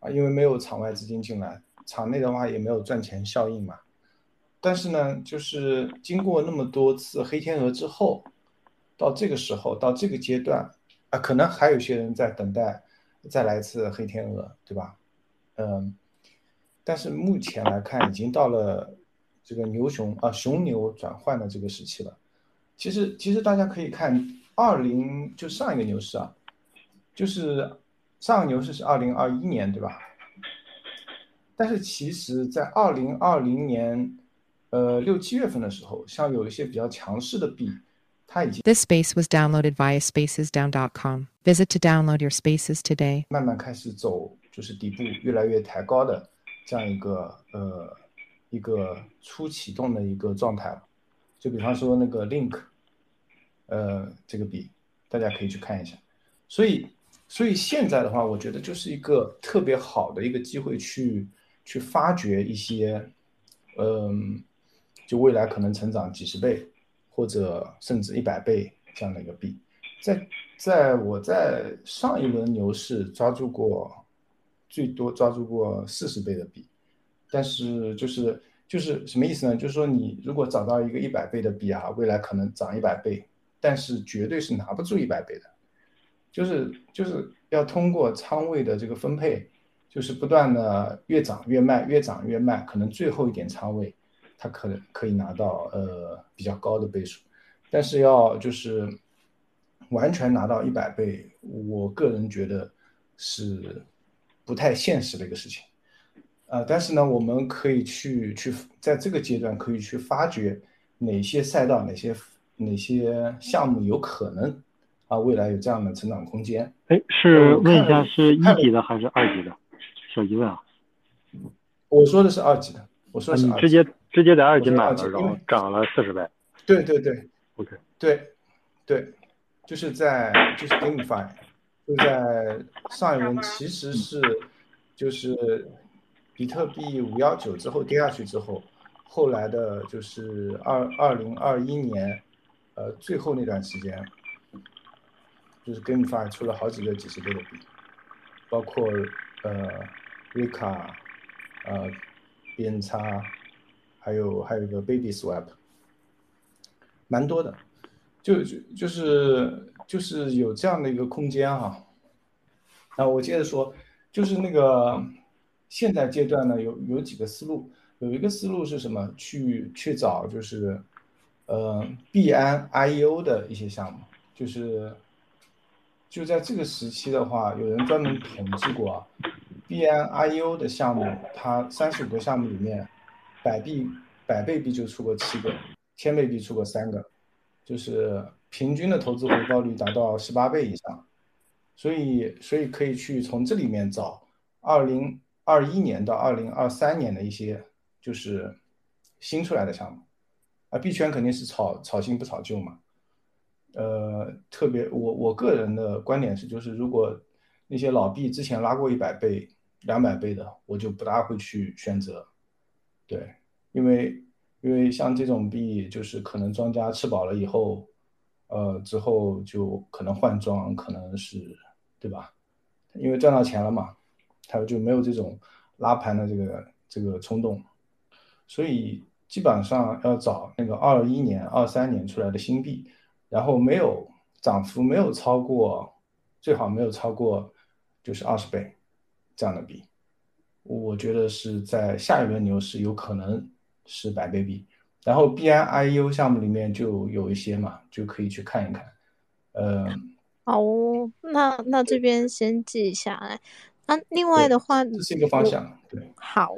啊，因为没有场外资金进来，场内的话也没有赚钱效应嘛。但是呢，就是经过那么多次黑天鹅之后，到这个时候，到这个阶段，啊，可能还有些人在等待再来一次黑天鹅，对吧？嗯，但是目前来看，已经到了这个牛熊啊熊牛转换的这个时期了。其实，其实大家可以看二零就上一个牛市啊，就是。上个牛市是二零二一年，对吧？但是其实，在二零二零年，呃六七月份的时候，像有一些比较强势的币，它已经 This space was downloaded via spacesdown.com. Visit to download your spaces today. 慢慢开始走，就是底部越来越抬高的这样一个呃一个初启动的一个状态了。就比方说那个 Link，呃这个币，大家可以去看一下。所以。所以现在的话，我觉得就是一个特别好的一个机会，去去发掘一些，嗯，就未来可能成长几十倍，或者甚至一百倍这样的一个币。在在我在上一轮牛市抓住过，最多抓住过四十倍的币，但是就是就是什么意思呢？就是说你如果找到一个一百倍的币啊，未来可能涨一百倍，但是绝对是拿不住一百倍的。就是就是要通过仓位的这个分配，就是不断的越涨越卖，越涨越卖，可能最后一点仓位，它可能可以拿到呃比较高的倍数，但是要就是完全拿到一百倍，我个人觉得是不太现实的一个事情，呃，但是呢，我们可以去去在这个阶段可以去发掘哪些赛道、哪些哪些项目有可能。啊，未来有这样的成长空间。哎，是问一下，是一级的还是二级的？小疑问啊。我说的是二级的，我说是你直接直接在二级买了，然后涨了四十倍。对对对，OK。对对，就是在就是 GameFi，就在上一轮其实是就是比特币五幺九之后跌下去之后，后来的就是二二零二一年，呃，最后那段时间。就是 GameFi 出了好几个几十倍的币，包括呃 Rika，呃边差，还有还有一个 Baby Swap，蛮多的，就就就是就是有这样的一个空间哈。那我接着说，就是那个现在阶段呢，有有几个思路，有一个思路是什么？去去找就是呃币安 IEO 的一些项目，就是。就在这个时期的话，有人专门统计过啊，B 安 IEO 的项目，它三十五个项目里面，百币百倍币就出过七个，千倍币出过三个，就是平均的投资回报率达到十八倍以上，所以所以可以去从这里面找二零二一年到二零二三年的一些就是新出来的项目，啊币圈肯定是炒炒新不炒旧嘛。呃，特别我我个人的观点是，就是如果那些老币之前拉过一百倍、两百倍的，我就不大会去选择。对，因为因为像这种币，就是可能庄家吃饱了以后，呃，之后就可能换庄，可能是对吧？因为赚到钱了嘛，他就没有这种拉盘的这个这个冲动，所以基本上要找那个二一年、二三年出来的新币。然后没有涨幅，没有超过，最好没有超过，就是二十倍这样的币，我觉得是在下一轮牛市有可能是百倍币。然后 B I I U 项目里面就有一些嘛，就可以去看一看。呃，好，那那这边先记下来。那另外的话，这是一个方向，对。好，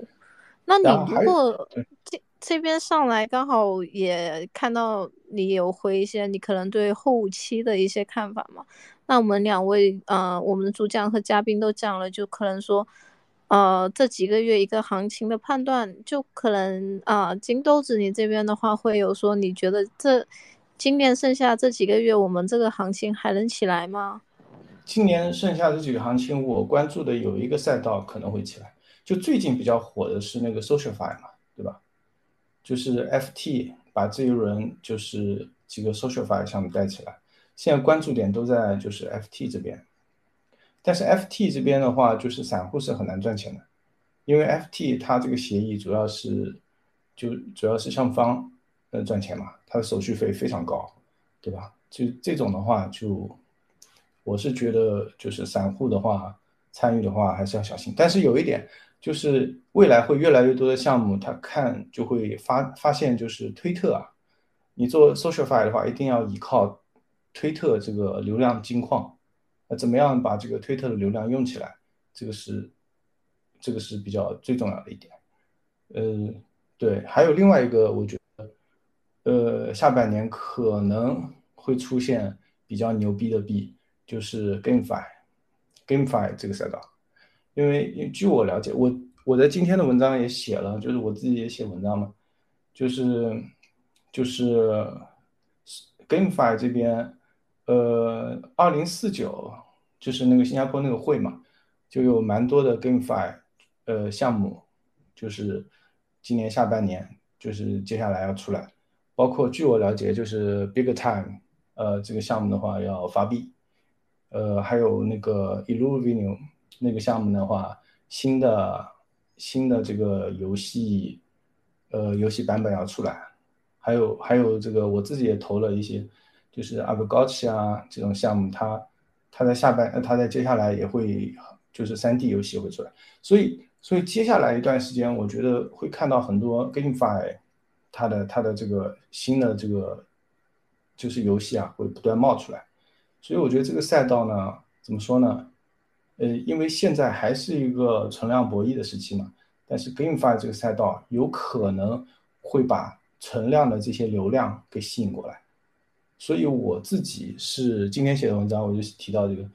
那你如果这这边上来刚好也看到你有回一些你可能对后期的一些看法嘛。那我们两位呃，我们的主讲和嘉宾都讲了，就可能说，呃，这几个月一个行情的判断，就可能啊，金豆子你这边的话会有说，你觉得这今年剩下这几个月我们这个行情还能起来吗？今年剩下这几个行情，我关注的有一个赛道可能会起来，就最近比较火的是那个 SocialFi 嘛，对吧？就是 FT 把这一轮就是几个 SocialFi 项目带起来。现在关注点都在就是 FT 这边，但是 FT 这边的话，就是散户是很难赚钱的，因为 FT 它这个协议主要是就主要是向方呃赚钱嘛，它的手续费非常高，对吧？就这种的话，就我是觉得就是散户的话参与的话还是要小心。但是有一点就是未来会越来越多的项目，他看就会发发现就是推特啊，你做 SocialFi 的话，一定要依靠。推特这个流量金矿，那怎么样把这个推特的流量用起来？这个是，这个是比较最重要的一点。呃，对，还有另外一个，我觉得，呃，下半年可能会出现比较牛逼的币，就是 GameFi，GameFi 这个赛道，因为据我了解，我我在今天的文章也写了，就是我自己也写文章嘛，就是就是 GameFi 这边。呃，二零四九就是那个新加坡那个会嘛，就有蛮多的 GameFi 呃项目，就是今年下半年就是接下来要出来，包括据我了解，就是 Big Time 呃这个项目的话要发币，呃还有那个 Illumina 那个项目的话，新的新的这个游戏呃游戏版本要出来，还有还有这个我自己也投了一些。就是阿布高奇啊这种项目，它它在下半，它在接下来也会就是三 D 游戏会出来，所以所以接下来一段时间，我觉得会看到很多 GameFi 它的它的这个新的这个就是游戏啊会不断冒出来，所以我觉得这个赛道呢，怎么说呢？呃，因为现在还是一个存量博弈的时期嘛，但是 GameFi 这个赛道有可能会把存量的这些流量给吸引过来。所以我自己是今天写的文章，我就提到这个，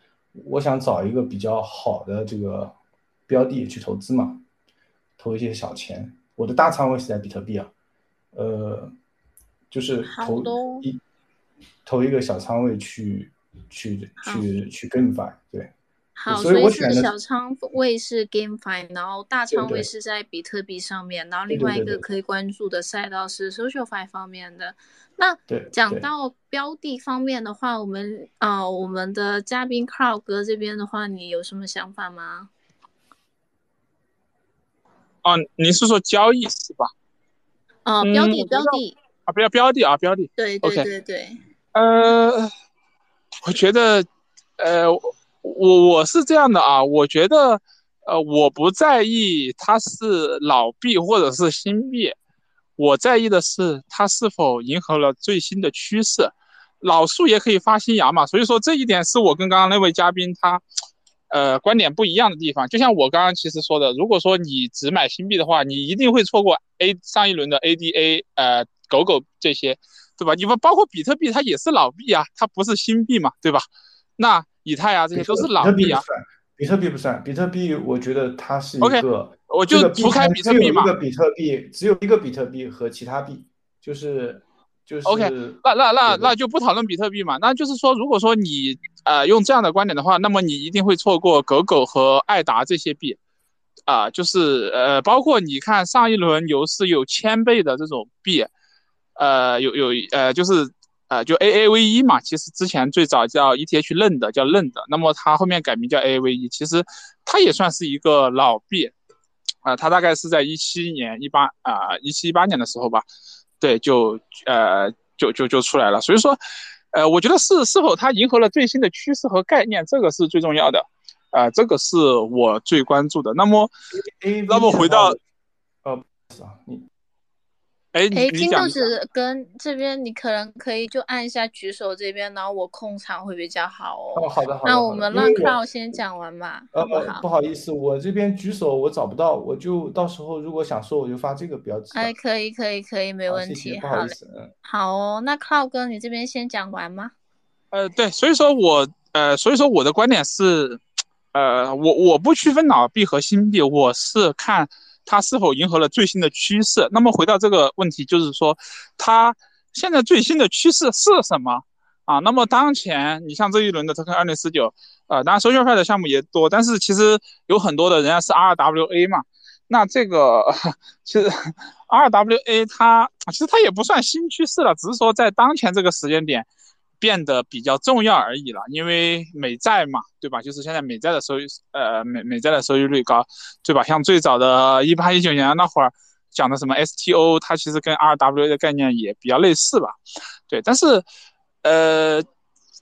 我想找一个比较好的这个标的去投资嘛，投一些小钱。我的大仓位是在比特币啊，呃，就是投一投一个小仓位去去去去 GameFi 对。好，所以是小仓位是 GameFi，然后大仓位是在比特币上面，然后另外一个可以关注的赛道是 SocialFi 方面的。那讲到标的方面的话，我们啊，我们的嘉宾 Carl 哥这边的话，你有什么想法吗？哦，你是说交易是吧？哦，标的标的啊，不要标的啊，标的。对对对对。呃，我觉得，呃。我我是这样的啊，我觉得，呃，我不在意它是老币或者是新币，我在意的是它是否迎合了最新的趋势。老树也可以发新芽嘛，所以说这一点是我跟刚刚那位嘉宾他，呃，观点不一样的地方。就像我刚刚其实说的，如果说你只买新币的话，你一定会错过 A 上一轮的 ADA，呃，狗狗这些，对吧？你们包括比特币，它也是老币啊，它不是新币嘛，对吧？那。以太啊，这些都是老币啊。比特币不算，比特币我觉得它是一个，我就除开比特币嘛。一个比特币，只有一个比特币和其他币，就是就是。OK，那那那那就不讨论比特币嘛。那就是说，如果说你呃用这样的观点的话，那么你一定会错过狗狗和爱达这些币啊，就是呃，包括你看上一轮牛市有千倍的这种币，呃，有有呃就是。呃，就 A A V 一嘛，其实之前最早叫 E T H 认的，叫认的，那么它后面改名叫 A A V 一，其实它也算是一个老币，啊，它大概是在一七年、一八啊一七一八年的时候吧，对，就呃就就就出来了，所以说，呃，我觉得是是否它迎合了最新的趋势和概念，这个是最重要的，啊，这个是我最关注的。那么，那么回到，呃，你。哎，哎，金豆子跟这边你可能可以就按一下举手这边，然后我控场会比较好哦，哦。好的好的。那我们让 Cloud 先讲完吧，呃呃，不好不？好意思，我这边举手我找不到，我就到时候如果想说我就发这个标志吧。哎，可以可以可以，没问题。谢谢不好意思，嗯。好哦。那 Cloud 哥，你这边先讲完吗？呃，对，所以说我呃，所以说我的观点是，呃，我我不区分老币和新币，我是看它是否迎合了最新的趋势。那么回到这个问题，就是说它现在最新的趋势是什么啊？那么当前你像这一轮的 Token 二零四九，呃，当然 SocialFi 的项目也多，但是其实有很多的人家是 RWA 嘛。那这个其实 RWA 它其实它也不算新趋势了，只是说在当前这个时间点。变得比较重要而已了，因为美债嘛，对吧？就是现在美债的收益，呃，美美债的收益率高，对吧？像最早的一八一九年那会儿讲的什么 STO，它其实跟 RWA 的概念也比较类似吧，对。但是，呃，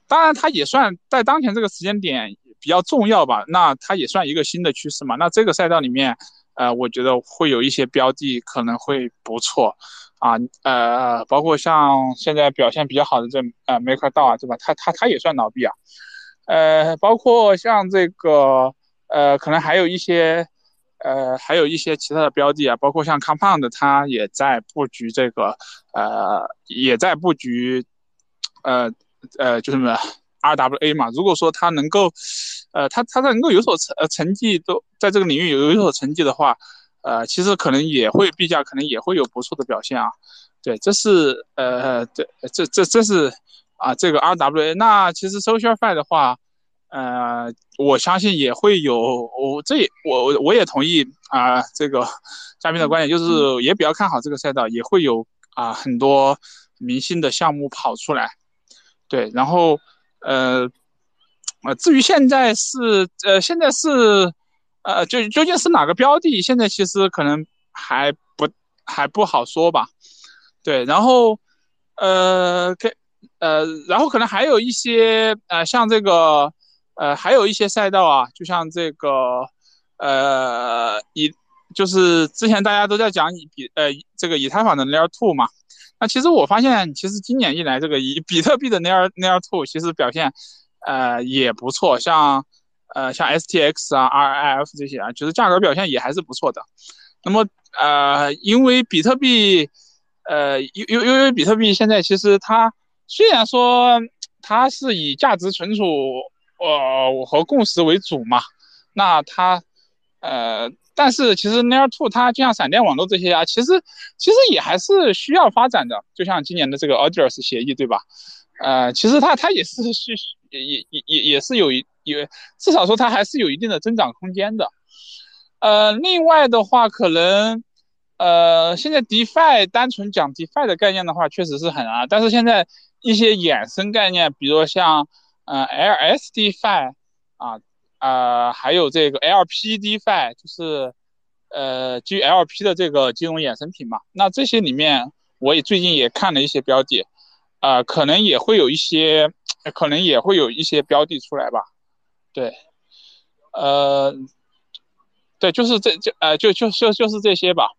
当然它也算在当前这个时间点比较重要吧，那它也算一个新的趋势嘛。那这个赛道里面，呃，我觉得会有一些标的可能会不错。啊，呃，包括像现在表现比较好的这呃 Maker d a 啊，对吧？它它它也算脑币啊，呃，包括像这个呃，可能还有一些呃，还有一些其他的标的啊，包括像 Compound，它也在布局这个呃，也在布局呃呃，就是什么 RWA 嘛。如果说它能够呃，它它能够有所成呃成绩，都在这个领域有有所成绩的话。呃，其实可能也会币价可能也会有不错的表现啊，对，这是呃，对，这这这是啊，这个 RWA。那其实 SocialFi 的话，呃，我相信也会有，我这也我我也同意啊，这个嘉宾的观点，就是也比较看好这个赛道，也会有啊很多明星的项目跑出来，对，然后呃呃，至于现在是呃现在是。呃，就究竟是哪个标的？现在其实可能还不还不好说吧。对，然后呃，可呃，然后可能还有一些呃，像这个呃，还有一些赛道啊，就像这个呃，以就是之前大家都在讲以比呃这个以太坊的 Layer Two 嘛。那其实我发现，其实今年以来，这个以比特币的 Layer Layer Two 其实表现呃也不错，像。呃，像 STX 啊、RIF 这些啊，其实价格表现也还是不错的。那么，呃，因为比特币，呃，因因因为比特币现在其实它虽然说它是以价值存储呃和共识为主嘛，那它呃，但是其实 Near Two 它就像闪电网络这些啊，其实其实也还是需要发展的。就像今年的这个 Audrus 协议，对吧？呃，其实它它也是需也也也也是有一。因为至少说它还是有一定的增长空间的，呃，另外的话，可能，呃，现在 DeFi 单纯讲 DeFi 的概念的话，确实是很难，但是现在一些衍生概念，比如像，呃 LSDFi 啊，呃，还有这个 LPDeFi，就是，呃，基于 LP 的这个金融衍生品嘛，那这些里面，我也最近也看了一些标的，啊，可能也会有一些，可能也会有一些标的出来吧。对，呃，对，就是这就呃就就就就是这些吧。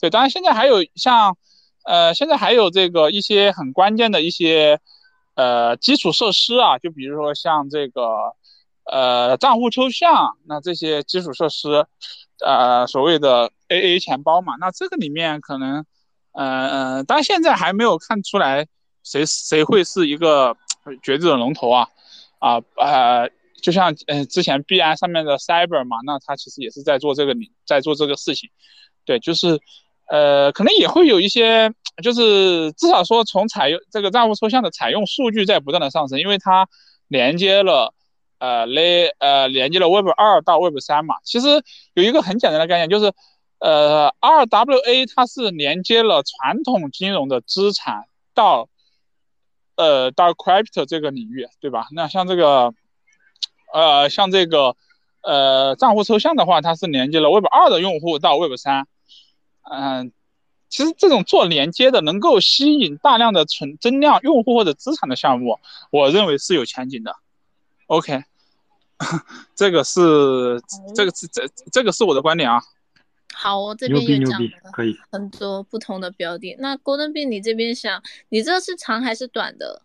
对，当然现在还有像，呃，现在还有这个一些很关键的一些呃基础设施啊，就比如说像这个呃账户抽象，那这些基础设施，呃所谓的 AA 钱包嘛，那这个里面可能，呃呃，但现在还没有看出来谁谁会是一个绝对的龙头啊，啊呃。就像呃之前币安上面的 Cyber 嘛，那他其实也是在做这个，在做这个事情，对，就是，呃，可能也会有一些，就是至少说从采用这个账户抽象的采用数据在不断的上升，因为它连接了，呃类呃连接了 Web 二到 Web 三嘛，其实有一个很简单的概念，就是，呃 RWA 它是连接了传统金融的资产到，呃到 Crypto 这个领域，对吧？那像这个。呃，像这个，呃，账户抽象的话，它是连接了 Web 二的用户到 Web 三，嗯，其实这种做连接的，能够吸引大量的存增量用户或者资产的项目，我认为是有前景的。OK，这个是这个是这这个是我的观点啊。好哦，这边也讲可以。很多不同的标的。那 Golden Bean 你这边想，你这是长还是短的？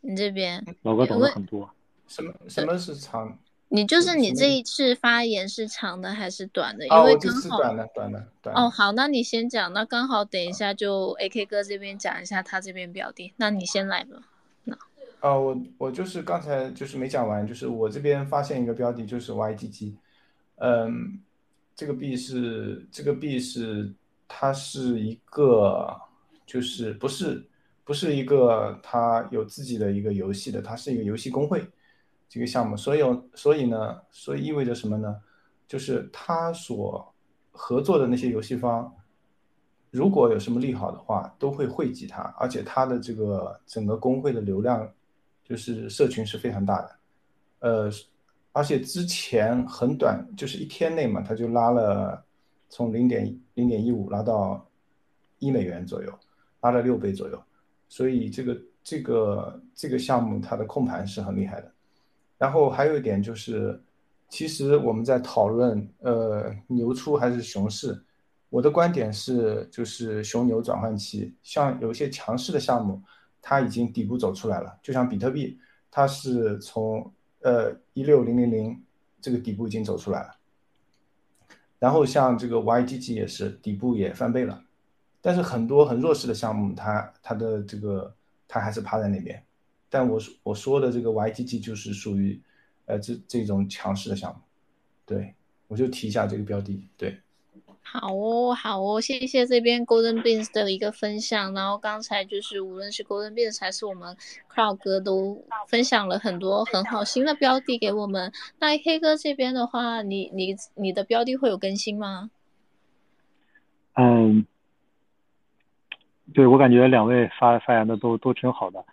你这边，老哥懂得很多。什么什么是长？你就是你这一次发言是长的还是短的？因为刚好是短的，短的，短的。哦，好，那你先讲，那刚好等一下就 AK 哥这边讲一下他这边标的，那你先来吧。那啊，我我就是刚才就是没讲完，就是我这边发现一个标的，就是 YGG，嗯，这个币是这个币是它是一个就是不是不是一个它有自己的一个游戏的，它是一个游戏工会这个项目，所以所以呢，所以意味着什么呢？就是他所合作的那些游戏方。如果有什么利好的话，都会惠及它，而且它的这个整个工会的流量，就是社群是非常大的，呃，而且之前很短，就是一天内嘛，他就拉了从零点零点一五拉到一美元左右，拉了六倍左右，所以这个这个这个项目它的控盘是很厉害的。然后还有一点就是，其实我们在讨论呃牛出还是熊市。我的观点是，就是熊牛转换期，像有一些强势的项目，它已经底部走出来了，就像比特币，它是从呃一六零零零这个底部已经走出来了，然后像这个 YGG 也是底部也翻倍了，但是很多很弱势的项目，它它的这个它还是趴在那边，但我说我说的这个 YGG 就是属于呃这这种强势的项目，对我就提一下这个标的，对。好哦，好哦，谢谢这边 Golden Beans 的一个分享。然后刚才就是无论是 Golden Beans 还是我们 Crowd 哥都分享了很多很好新的标的给我们。那 AK 哥这边的话，你你你的标的会有更新吗？嗯，对我感觉两位发发言的都都挺好的，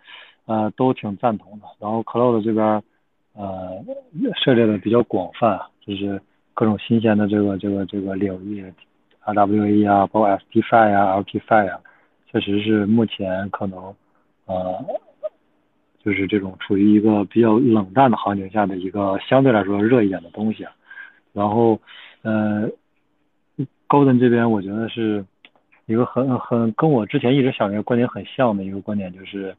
呃，都挺赞同的。然后 Cloud 这边呃涉猎的比较广泛，就是各种新鲜的这个这个这个领域，RWA 啊，包括 STFi 啊、LTFi 啊，确实是目前可能呃就是这种处于一个比较冷淡的行情下的一个相对来说热一点的东西啊。然后呃，Golden 这边我觉得是一个很很跟我之前一直想的一个观点很像的一个观点，就是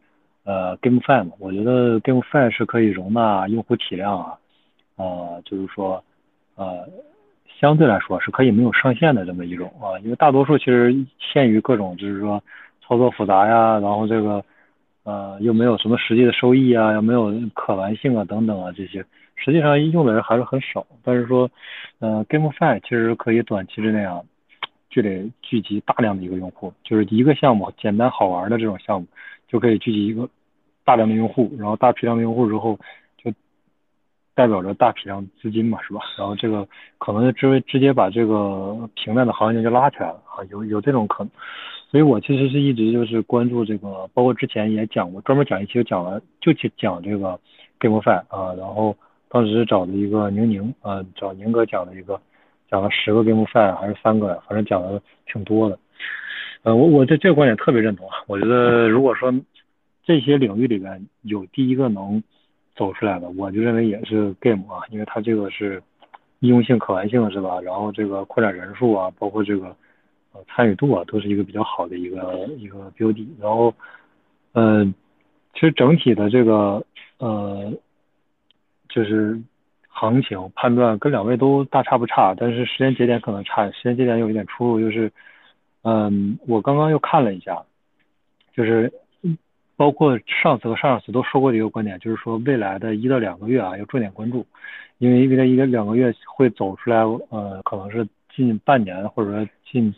呃 GameFi 嘛，我觉得 GameFi 是可以容纳用户体量啊，呃，就是说呃相对来说是可以没有上限的这么一种啊，因为大多数其实限于各种就是说操作复杂呀，然后这个呃又没有什么实际的收益啊，又没有可玩性啊等等啊这些。实际上用的人还是很少，但是说，呃，GameFi 其实可以短期之内啊，就得聚集大量的一个用户，就是一个项目简单好玩的这种项目，就可以聚集一个大量的用户，然后大批量的用户之后，就代表着大批量资金嘛，是吧？然后这个可能就直直接把这个平面的行情就拉起来了啊，有有这种可能。所以我其实是一直就是关注这个，包括之前也讲过，专门讲一期讲了，就去讲这个 GameFi 啊，然后。当时找了一个宁宁，啊，找宁哥讲了一个，讲了十个 GameFi 还是三个，反正讲的挺多的。呃，我我这这个观点特别认同啊，我觉得如果说这些领域里边有第一个能走出来的，我就认为也是 Game 啊，因为它这个是应用性、可玩性是吧？然后这个扩展人数啊，包括这个呃参与度啊，都是一个比较好的一个一个标的。然后，呃，其实整体的这个呃。就是行情判断跟两位都大差不差，但是时间节点可能差，时间节点有一点出入。就是，嗯，我刚刚又看了一下，就是包括上次和上上次都说过的一个观点，就是说未来的一到两个月啊要重点关注，因为未来一个两个月会走出来，呃，可能是近半年或者说近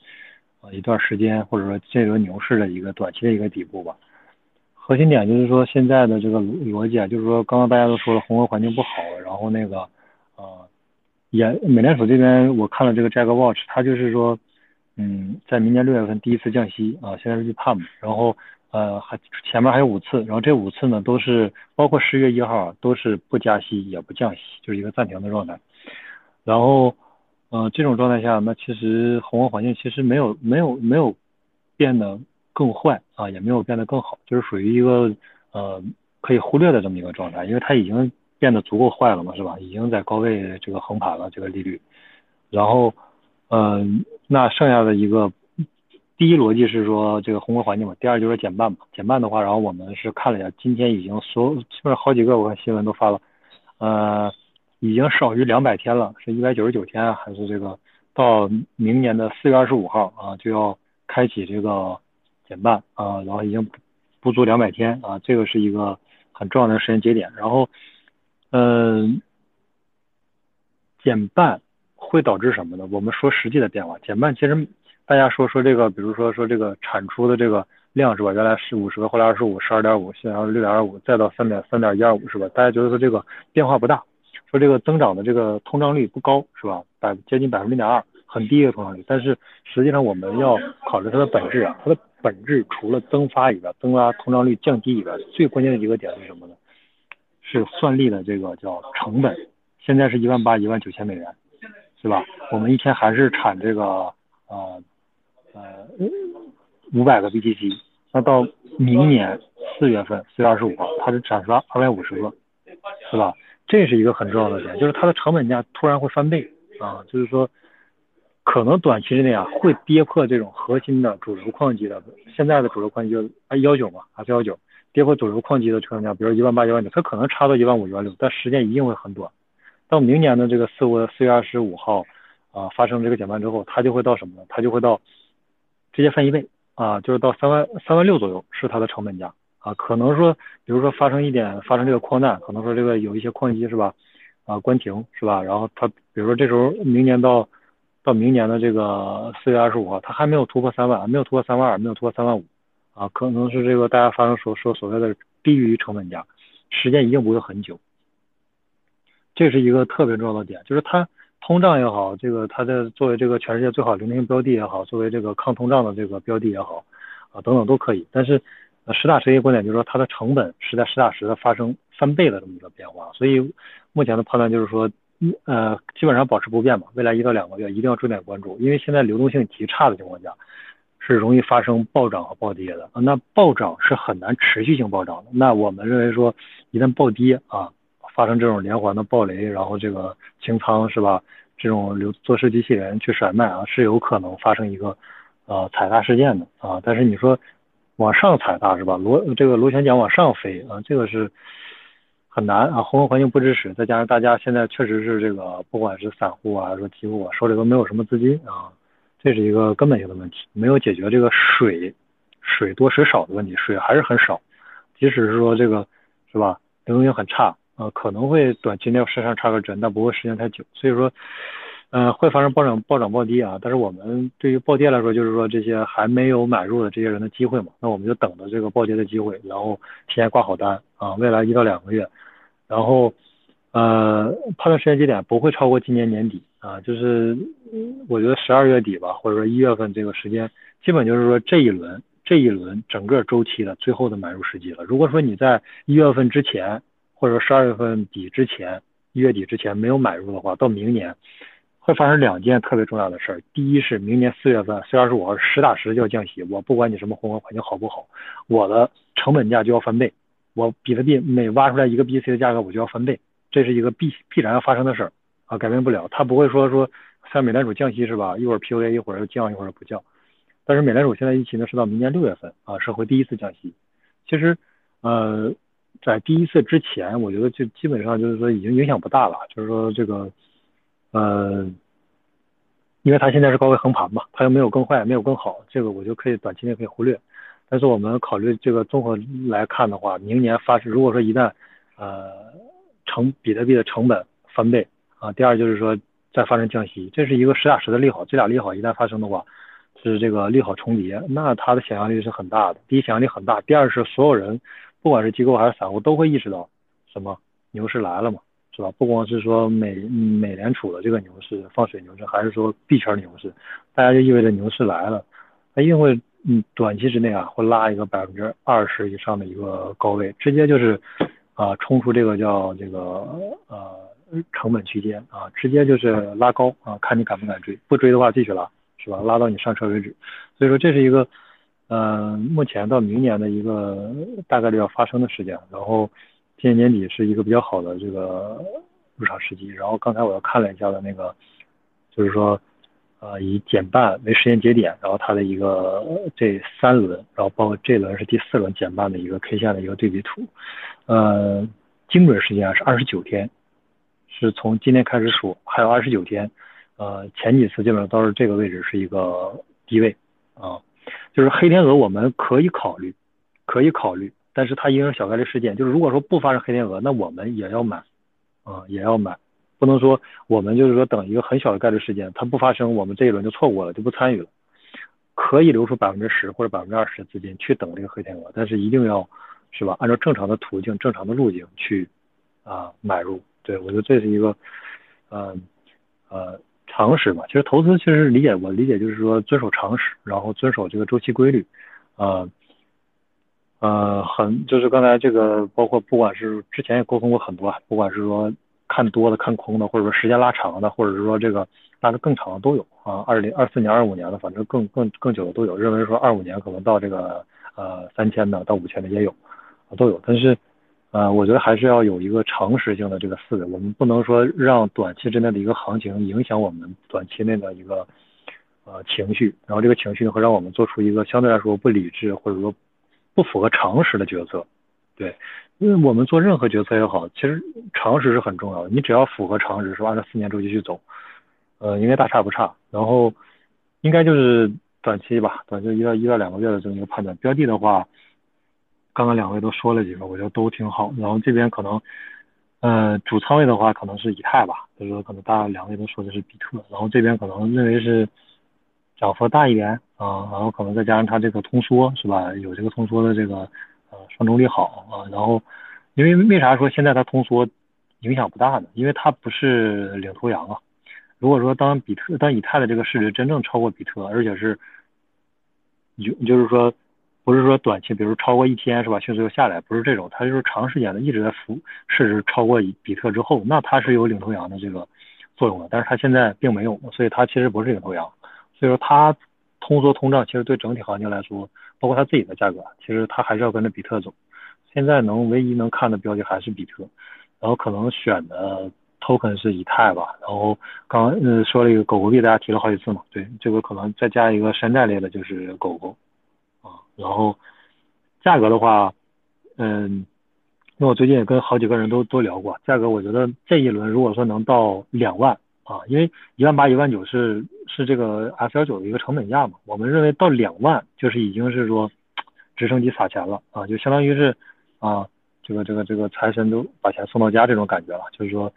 呃一段时间，或者说这轮牛市的一个短期的一个底部吧。核心点就是说，现在的这个逻辑啊，就是说，刚刚大家都说了，宏观环境不好，然后那个，呃，也美联储这边我看了这个 Jack Watch，它就是说，嗯，在明年六月份第一次降息啊，现在是去判嘛，然后呃还前面还有五次，然后这五次呢都是包括十月一号都是不加息也不降息，就是一个暂停的状态，然后呃这种状态下，那其实宏观环境其实没有没有没有变得。更坏啊，也没有变得更好，就是属于一个呃可以忽略的这么一个状态，因为它已经变得足够坏了嘛，是吧？已经在高位这个横盘了这个利率，然后嗯，那剩下的一个第一逻辑是说这个宏观环境嘛，第二就是减半嘛。减半的话，然后我们是看了一下，今天已经所基本上好几个我看新闻都发了，呃，已经少于两百天了，是一百九十九天还是这个到明年的四月二十五号啊就要开启这个减半啊，然后已经不足两百天啊，这个是一个很重要的时间节点。然后，嗯，减半。会导致什么呢？我们说实际的变化，减半其实大家说说这个，比如说说这个产出的这个量是吧？原来是五十个，后来二十五，十二点五，现在六点二五，再到三点三点一二五是吧？大家觉得说这个变化不大，说这个增长的这个通胀率不高是吧？百接近百分之零点二，很低一个通胀率。但是实际上我们要考虑它的本质啊，它的本质除了增发以外，增发通胀率降低以外，最关键的一个点是什么呢？是算力的这个叫成本，现在是一万八一万九千美元。是吧？我们一天还是产这个呃呃五百个 BTC，那到明年四月份四月二十五号，它是产出二百五十个，是吧？这是一个很重要的点，就是它的成本价突然会翻倍啊，就是说可能短期之内啊会跌破这种核心的主流矿机的现在的主流矿机就 A 幺九嘛，F 幺九跌破主流矿机的成本价，比如一万八一万九，它可能差到一万五一万六，但时间一定会很短。到明年的这个四五四月二十五号，啊，发生这个减半之后，它就会到什么呢？它就会到直接翻一倍啊，就是到三万三万六左右是它的成本价啊。可能说，比如说发生一点发生这个矿难，可能说这个有一些矿机是吧？啊，关停是吧？然后它比如说这时候明年到到明年的这个四月二十五号，它还没有突破三万，没有突破三万二，没有突破三万五啊，可能是这个大家发生所说所谓的低于成本价，时间一定不会很久。这是一个特别重要的点，就是它通胀也好，这个它的作为这个全世界最好流动性标的也好，作为这个抗通胀的这个标的也好，啊等等都可以。但是，实打实一个观点就是说，它的成本是在实打实的发生翻倍的这么一个变化。所以目前的判断就是说，呃，基本上保持不变吧。未来一到两个月一定要重点关注，因为现在流动性极差的情况下，是容易发生暴涨和暴跌的。那暴涨是很难持续性暴涨的。那我们认为说，一旦暴跌啊。发生这种连环的暴雷，然后这个清仓是吧？这种流做市机器人去甩卖啊，是有可能发生一个呃踩踏事件的啊。但是你说往上踩踏是吧？螺这个螺旋桨往上飞啊，这个是很难啊。宏观环境不支持，再加上大家现在确实是这个不管是散户啊还是说机构啊，手里都没有什么资金啊，这是一个根本性的问题，没有解决这个水水多水少的问题，水还是很少，即使是说这个是吧，流动性很差。呃，可能会短期内身上插个针，但不会时间太久。所以说，呃，会发生暴涨、暴涨、暴跌啊。但是我们对于暴跌来说，就是说这些还没有买入的这些人的机会嘛，那我们就等着这个暴跌的机会，然后提前挂好单啊。未来一到两个月，然后呃，判断时间节点不会超过今年年底啊，就是我觉得十二月底吧，或者说一月份这个时间，基本就是说这一轮这一轮整个周期的最后的买入时机了。如果说你在一月份之前，或者说十二月份底之前，一月底之前没有买入的话，到明年会发生两件特别重要的事儿。第一是明年四月份，四月二十五号实打实就要降息，我不管你什么宏观环境好不好，我的成本价就要翻倍，我比特币每挖出来一个 BC 的价格我就要翻倍，这是一个必必然要发生的事儿啊，改变不了。他不会说说像美联储降息是吧？一会儿 POA 一会儿又降一会儿不降，但是美联储现在预期呢是到明年六月份啊是会第一次降息。其实呃。在第一次之前，我觉得就基本上就是说已经影响不大了，就是说这个，呃，因为它现在是高位横盘嘛，它又没有更坏，没有更好，这个我就可以短期内可以忽略。但是我们考虑这个综合来看的话，明年发生如果说一旦呃成比特币的成本翻倍啊，第二就是说再发生降息，这是一个实打实的利好。这俩利好一旦发生的话，是这个利好重叠，那它的想象力是很大的。第一，想象力很大；第二是所有人。不管是机构还是散户，都会意识到什么牛市来了嘛，是吧？不光是说美美联储的这个牛市放水牛市，还是说币圈牛市，大家就意味着牛市来了，它一定会嗯短期之内啊会拉一个百分之二十以上的一个高位，直接就是啊冲出这个叫这个呃成本区间啊，直接就是拉高啊，看你敢不敢追，不追的话继续拉，是吧？拉到你上车为止。所以说这是一个。嗯，目前到明年的一个大概率要发生的事件，然后今年年底是一个比较好的这个入场时机。然后刚才我又看了一下的那个，就是说，呃，以减半为时间节点，然后它的一个这三轮，然后包括这轮是第四轮减半的一个 K 线的一个对比图，呃，精准时间是二十九天，是从今天开始数，还有二十九天，呃，前几次基本上都是这个位置是一个低位啊，就是黑天鹅我们可以考虑，可以考虑，但是它因为小概率事件，就是如果说不发生黑天鹅，那我们也要买，啊，也要买。不能说我们就是说等一个很小的概率事件它不发生，我们这一轮就错过了就不参与了。可以留出百分之十或者百分之二十的资金去等这个黑天鹅，但是一定要是吧？按照正常的途径、正常的路径去啊买入。对我觉得这是一个呃呃常识嘛。其实投资其实理解我理解就是说遵守常识，然后遵守这个周期规律。呃呃，很就是刚才这个包括不管是之前也沟通过很多，不管是说。看多的、看空的，或者说时间拉长的，或者是说这个拉的更长的都有啊。二零二四年、二五年的，反正更更更久的都有。认为说二五年可能到这个呃三千的，到五千的也有，都有。但是呃，我觉得还是要有一个常识性的这个思维，我们不能说让短期之内的一个行情影响我们短期内的一个呃情绪，然后这个情绪会让我们做出一个相对来说不理智或者说不符合常识的决策，对。因为我们做任何决策也好，其实常识是很重要的。你只要符合常识，是吧？按照四年周期去走，呃，应该大差不差。然后，应该就是短期吧，短期一到一到两个月的这么一个判断。标的的话，刚刚两位都说了几个，我觉得都挺好。然后这边可能，呃，主仓位的话可能是以太吧，就是说可能大家两位都说的是比特。然后这边可能认为是涨幅大一点啊，然后可能再加上它这个通缩，是吧？有这个通缩的这个。呃，双重利好啊，然后，因为为啥说现在它通缩影响不大呢？因为它不是领头羊啊。如果说当比特、当以太的这个市值真正超过比特，而且是，就就是说，不是说短期，比如超过一天是吧，迅速又下来，不是这种，它就是长时间的一直在浮，市值超过比特之后，那它是有领头羊的这个作用的。但是它现在并没有，所以它其实不是领头羊。所以说它通缩通胀，其实对整体行情来说。包括它自己的价格，其实它还是要跟着比特走。现在能唯一能看的标的还是比特，然后可能选的 token 是以太吧。然后刚嗯说了一个狗狗币，大家提了好几次嘛，对，这个可能再加一个山寨类的，就是狗狗。然后价格的话，嗯，那我最近也跟好几个人都都聊过，价格我觉得这一轮如果说能到两万。啊，因为一万八、一万九是是这个 F 幺九的一个成本价嘛，我们认为到两万就是已经是说直升机撒钱了啊，就相当于是啊，这个这个这个财神都把钱送到家这种感觉了，就是说，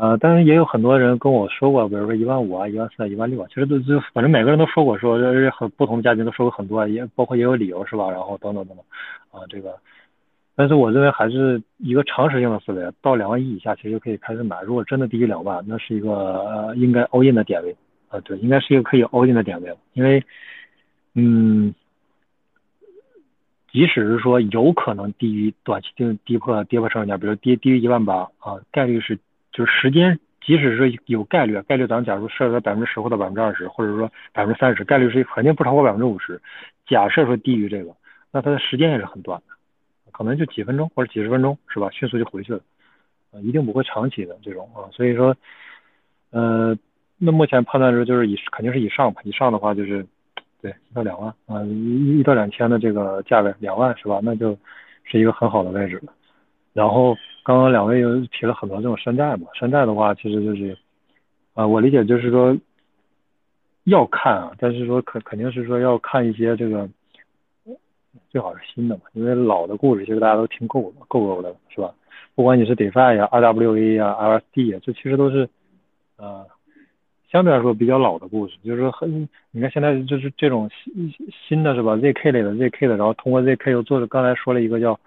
呃，但是也有很多人跟我说过，比如说一万五啊、一万四啊、一万六啊，其实都就反正每个人都说过，说很不同的嘉宾都说过很多，也包括也有理由是吧？然后等等等等啊，这个。但是我认为还是一个常识性的思维，到两万一以下其实就可以开始买。如果真的低于两万，那是一个呃应该 all in 的点位啊，对，应该是一个可以 all in 的点位。因为，嗯，即使是说有可能低于短期定跌破跌破成本价，比如低低于一万八啊，概率是就是时间，即使是有概率，概率咱们假如设在百分之十或者百分之二十，或者说百分之三十，概率是肯定不超过百分之五十。假设说低于这个，那它的时间也是很短的。可能就几分钟或者几十分钟是吧？迅速就回去了，呃，一定不会长期的这种啊。所以说，呃，那目前判断说就是以肯定是以上吧，以上的话就是对一到两万啊，一一到两千的这个价位，两万是吧？那就是一个很好的位置了。然后刚刚两位又提了很多这种山寨嘛，山寨的话其实就是啊，我理解就是说要看啊，但是说肯肯定是说要看一些这个。最好是新的嘛，因为老的故事其实大家都听够了，够够的了，是吧？不管你是 DeFi 呀、RWA 呀、LSD 呀，这其实都是，呃，相对来说比较老的故事。就是说，很，你看现在就是这种新新的是吧？ZK 类的 ZK 的，然后通过 ZK 又做的，刚才说了一个叫。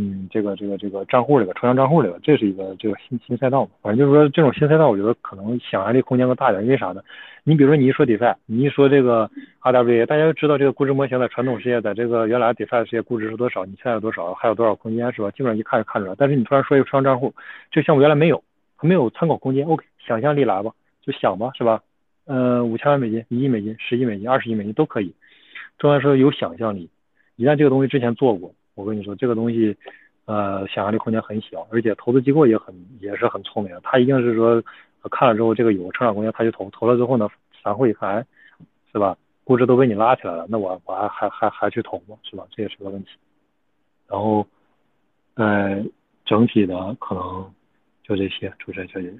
嗯，这个这个这个账户里边，抽象账户里边，这是一个这个新新赛道嘛。反正就是说，这种新赛道，我觉得可能想象力空间更大点。因为啥呢？你比如说，你一说 DeFi，你一说这个 RWA，大家都知道这个估值模型在传统世界，在这个原来 DeFi 世界估值是多少？你现在有多少？还有多少空间是吧？基本上一看就看出来。但是你突然说一个抽象账户，这个项目原来没有，它没有参考空间。OK，想象力来吧，就想吧，是吧？嗯，五千万美金、一亿美金、十亿美金、二十亿美金都可以。重要说有想象力，一旦这个东西之前做过。我跟你说，这个东西，呃，想象力空间很小，而且投资机构也很也是很聪明，他一定是说看了之后这个有成长空间，他就投，投了之后呢，散户一看，是吧？估值都被你拉起来了，那我我还还还还去投吗？是吧？这也是个问题。然后，呃，整体的可能就这些，主持人小姐姐。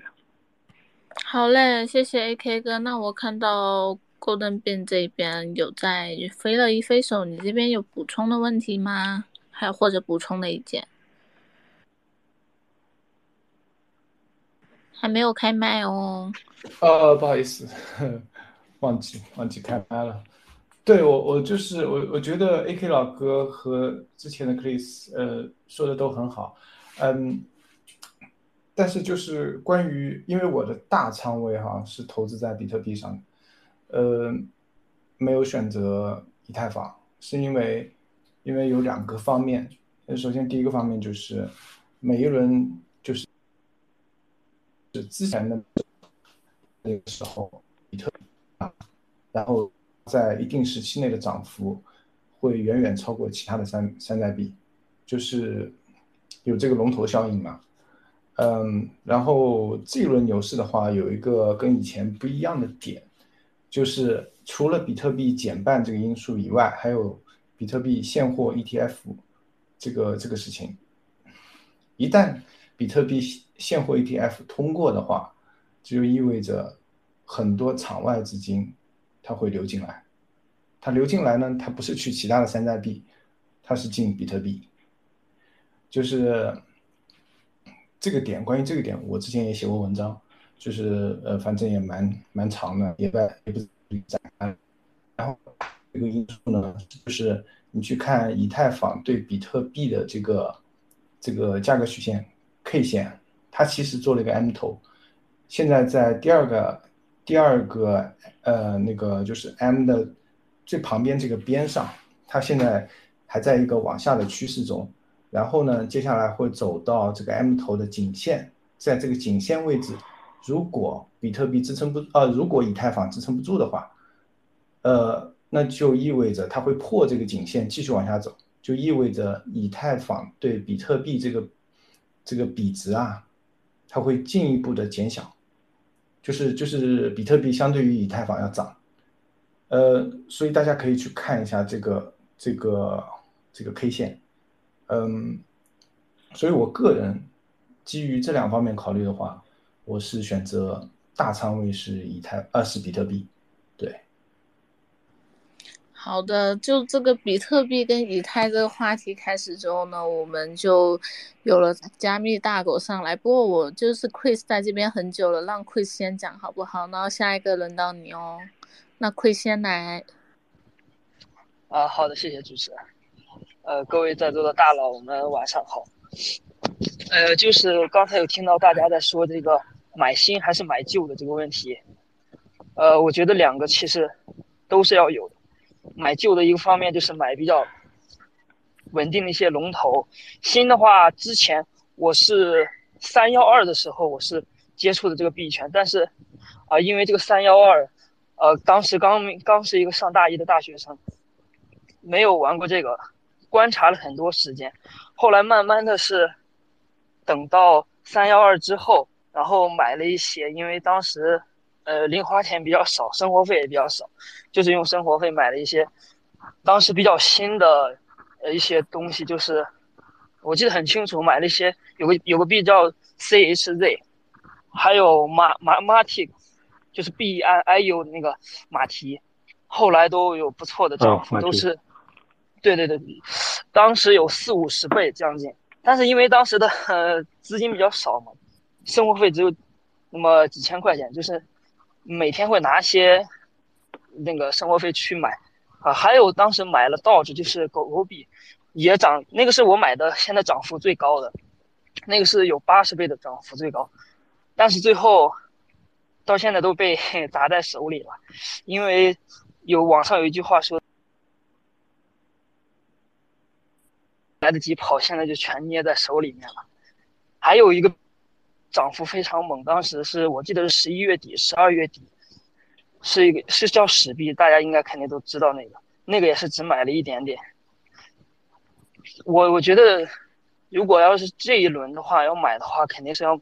好嘞，谢谢 AK 哥。那我看到 Golden 变这边有在飞了一飞手，你这边有补充的问题吗？还或者补充的意见？还没有开麦哦。呃，不好意思，忘记忘记开麦了。对我，我就是我，我觉得 AK 老哥和之前的 Chris，呃，说的都很好。嗯，但是就是关于，因为我的大仓位哈是投资在比特币上，呃，没有选择以太坊，是因为因为有两个方面。首先第一个方面就是每一轮就是是之前的那个时候比特币啊，然后在一定时期内的涨幅会远远超过其他的山山寨币，就是有这个龙头效应嘛。嗯，然后这一轮牛市的话，有一个跟以前不一样的点，就是除了比特币减半这个因素以外，还有比特币现货 ETF 这个这个事情。一旦比特币现货 ETF 通过的话，就意味着很多场外资金它会流进来。它流进来呢，它不是去其他的山寨币，它是进比特币，就是。这个点，关于这个点，我之前也写过文章，就是呃，反正也蛮蛮长的，也不也不展开。这个因素呢，就是你去看以太坊对比特币的这个这个价格曲线 K 线，它其实做了一个 M 头，现在在第二个第二个呃那个就是 M 的最旁边这个边上，它现在还在一个往下的趋势中。然后呢，接下来会走到这个 M 头的颈线，在这个颈线位置，如果比特币支撑不呃，如果以太坊支撑不住的话，呃，那就意味着它会破这个颈线继续往下走，就意味着以太坊对比特币这个这个比值啊，它会进一步的减小，就是就是比特币相对于以太坊要涨，呃，所以大家可以去看一下这个这个这个 K 线。嗯，所以我个人基于这两方面考虑的话，我是选择大仓位是以太，呃是比特币，对。好的，就这个比特币跟以太这个话题开始之后呢，我们就有了加密大狗上来。不过我就是 Chris 在这边很久了，让 Chris 先讲好不好？然后下一个轮到你哦，那 Chris 先来。啊，好的，谢谢主持人。呃，各位在座的大佬我们晚上好。呃，就是刚才有听到大家在说这个买新还是买旧的这个问题。呃，我觉得两个其实都是要有的。买旧的一个方面就是买比较稳定的一些龙头。新的话，之前我是三幺二的时候我是接触的这个币圈，但是啊，因为这个三幺二，呃，当时刚刚是一个上大一的大学生，没有玩过这个。观察了很多时间，后来慢慢的是等到三幺二之后，然后买了一些，因为当时呃零花钱比较少，生活费也比较少，就是用生活费买了一些当时比较新的呃一些东西，就是我记得很清楚，买了一些有个有个币叫 CHZ，还有马马马蹄，就是 B I I U 那个马蹄，后来都有不错的涨幅，都是。对对对，当时有四五十倍将近，但是因为当时的呃资金比较少嘛，生活费只有那么几千块钱，就是每天会拿些那个生活费去买啊。还有当时买了道指，就是狗狗币，也涨，那个是我买的现在涨幅最高的，那个是有八十倍的涨幅最高，但是最后到现在都被 砸在手里了，因为有网上有一句话说。来得及跑，现在就全捏在手里面了。还有一个涨幅非常猛，当时是我记得是十一月底、十二月底，是一个是叫史币，大家应该肯定都知道那个，那个也是只买了一点点。我我觉得，如果要是这一轮的话要买的话，肯定是要